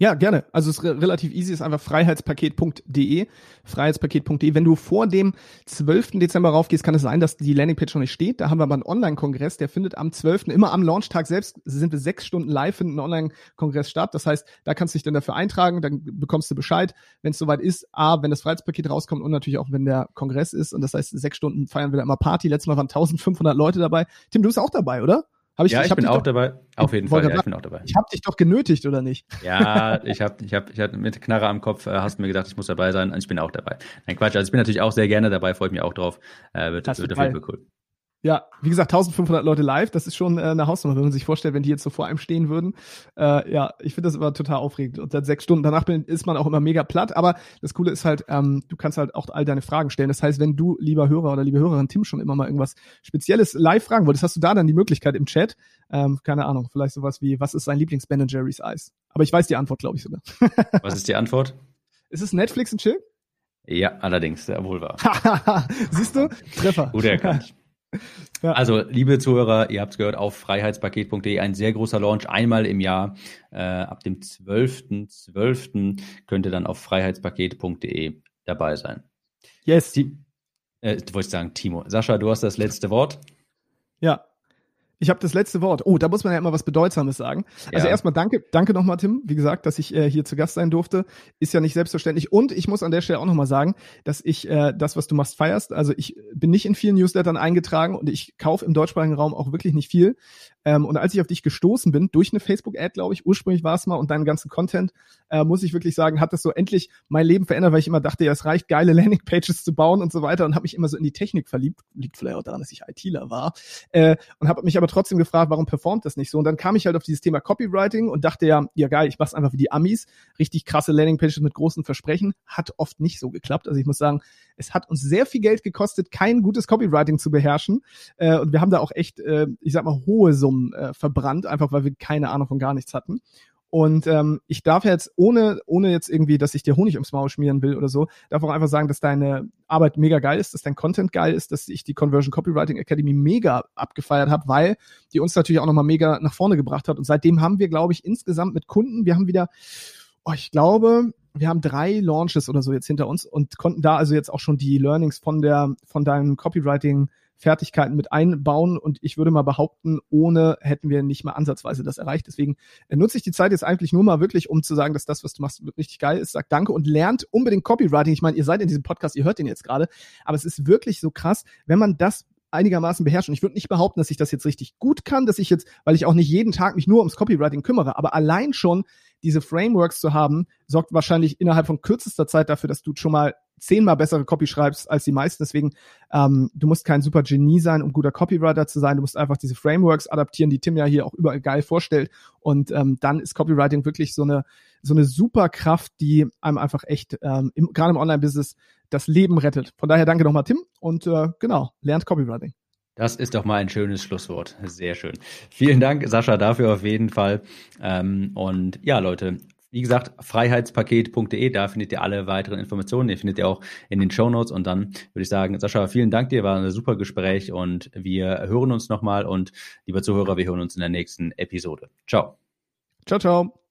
Ja, gerne. Also es ist re relativ easy, ist einfach freiheitspaket.de, freiheitspaket.de. Wenn du vor dem 12. Dezember raufgehst, kann es sein, dass die Landingpage noch nicht steht. Da haben wir aber einen Online-Kongress, der findet am 12. immer am Launchtag selbst, sind wir sechs Stunden live, finden ein Online-Kongress statt. Das heißt, da kannst du dich dann dafür eintragen, dann bekommst du Bescheid, wenn es soweit ist. A, wenn das Freiheitspaket rauskommt und natürlich auch, wenn der Kongress ist. Und das heißt, sechs Stunden feiern wir da immer Party. Letztes Mal waren 1500 Leute dabei. Tim, du bist auch dabei, oder? Ich, ja, ich, ich bin auch doch, dabei. Auf jeden Fall, ja, ich bin auch dabei. Ich habe dich doch genötigt, oder nicht? Ja, ich habe ich hab, ich hab mit Knarre am Kopf, äh, hast mir gesagt, ich muss dabei sein und ich bin auch dabei. Nein, Quatsch, also ich bin natürlich auch sehr gerne dabei, freue mich auch drauf. Äh, wird, das wird auf jeden Fall cool. Ja, wie gesagt, 1500 Leute live, das ist schon äh, eine Hausnummer, wenn man sich vorstellt, wenn die jetzt so vor einem stehen würden. Äh, ja, ich finde das immer total aufregend. Und seit sechs Stunden danach bin, ist man auch immer mega platt. Aber das Coole ist halt, ähm, du kannst halt auch all deine Fragen stellen. Das heißt, wenn du, lieber Hörer oder liebe Hörerin Tim, schon immer mal irgendwas Spezielles live fragen wolltest, hast du da dann die Möglichkeit im Chat. Ähm, keine Ahnung, vielleicht sowas wie, was ist sein Lieblings-Ben Jerry's Eis? Aber ich weiß die Antwort, glaube ich sogar. was ist die Antwort? Ist es Netflix und Chill? Ja, allerdings, sehr wohl wahr. Siehst du? Treffer. Gut erkannt. Ja. Also, liebe Zuhörer, ihr habt es gehört, auf freiheitspaket.de ein sehr großer Launch, einmal im Jahr. Äh, ab dem 12.12. .12. könnt ihr dann auf freiheitspaket.de dabei sein. Yes. Die, äh, wollte ich sagen, Timo. Sascha, du hast das letzte Wort. Ja. Ich habe das letzte Wort. Oh, da muss man ja immer was Bedeutsames sagen. Also ja. erstmal danke, danke nochmal, Tim. Wie gesagt, dass ich äh, hier zu Gast sein durfte, ist ja nicht selbstverständlich. Und ich muss an der Stelle auch nochmal sagen, dass ich äh, das, was du machst, feierst. Also ich bin nicht in vielen Newslettern eingetragen und ich kaufe im deutschsprachigen Raum auch wirklich nicht viel. Ähm, und als ich auf dich gestoßen bin, durch eine Facebook-Ad, glaube ich, ursprünglich war es mal und deinen ganzen Content, äh, muss ich wirklich sagen, hat das so endlich mein Leben verändert, weil ich immer dachte, ja, es reicht, geile Landing-Pages zu bauen und so weiter und habe mich immer so in die Technik verliebt. Liegt vielleicht auch daran, dass ich ITler war. Äh, und habe mich aber trotzdem gefragt, warum performt das nicht so? Und dann kam ich halt auf dieses Thema Copywriting und dachte ja, ja geil, ich mach's einfach wie die Amis. Richtig krasse Landing-Pages mit großen Versprechen. Hat oft nicht so geklappt. Also ich muss sagen, es hat uns sehr viel Geld gekostet, kein gutes Copywriting zu beherrschen. Äh, und wir haben da auch echt, äh, ich sag mal, hohe Summen äh, verbrannt, einfach weil wir keine Ahnung von gar nichts hatten. Und ähm, ich darf jetzt, ohne, ohne jetzt irgendwie, dass ich dir Honig ums Maul schmieren will oder so, darf auch einfach sagen, dass deine Arbeit mega geil ist, dass dein Content geil ist, dass ich die Conversion Copywriting Academy mega abgefeiert habe, weil die uns natürlich auch nochmal mega nach vorne gebracht hat. Und seitdem haben wir, glaube ich, insgesamt mit Kunden, wir haben wieder, oh, ich glaube, wir haben drei Launches oder so jetzt hinter uns und konnten da also jetzt auch schon die Learnings von der, von deinem Copywriting Fertigkeiten mit einbauen. Und ich würde mal behaupten, ohne hätten wir nicht mal ansatzweise das erreicht. Deswegen äh, nutze ich die Zeit jetzt eigentlich nur mal wirklich, um zu sagen, dass das, was du machst, richtig geil ist. Sag danke und lernt unbedingt Copywriting. Ich meine, ihr seid in diesem Podcast, ihr hört den jetzt gerade, aber es ist wirklich so krass, wenn man das einigermaßen beherrscht. Und ich würde nicht behaupten, dass ich das jetzt richtig gut kann, dass ich jetzt, weil ich auch nicht jeden Tag mich nur ums Copywriting kümmere, aber allein schon diese Frameworks zu haben, sorgt wahrscheinlich innerhalb von kürzester Zeit dafür, dass du schon mal zehnmal bessere Copy schreibst als die meisten. Deswegen, ähm, du musst kein super Genie sein, um guter Copywriter zu sein. Du musst einfach diese Frameworks adaptieren, die Tim ja hier auch überall geil vorstellt. Und ähm, dann ist Copywriting wirklich so eine so eine super Kraft, die einem einfach echt ähm, gerade im Online-Business das Leben rettet. Von daher danke nochmal Tim und äh, genau lernt Copywriting. Das ist doch mal ein schönes Schlusswort. Sehr schön. Vielen Dank, Sascha, dafür auf jeden Fall. Ähm, und ja, Leute, wie gesagt, freiheitspaket.de, da findet ihr alle weiteren Informationen. Ihr findet ihr auch in den Show Notes. Und dann würde ich sagen, Sascha, vielen Dank dir, war ein super Gespräch und wir hören uns nochmal. Und lieber Zuhörer, wir hören uns in der nächsten Episode. Ciao. Ciao, ciao.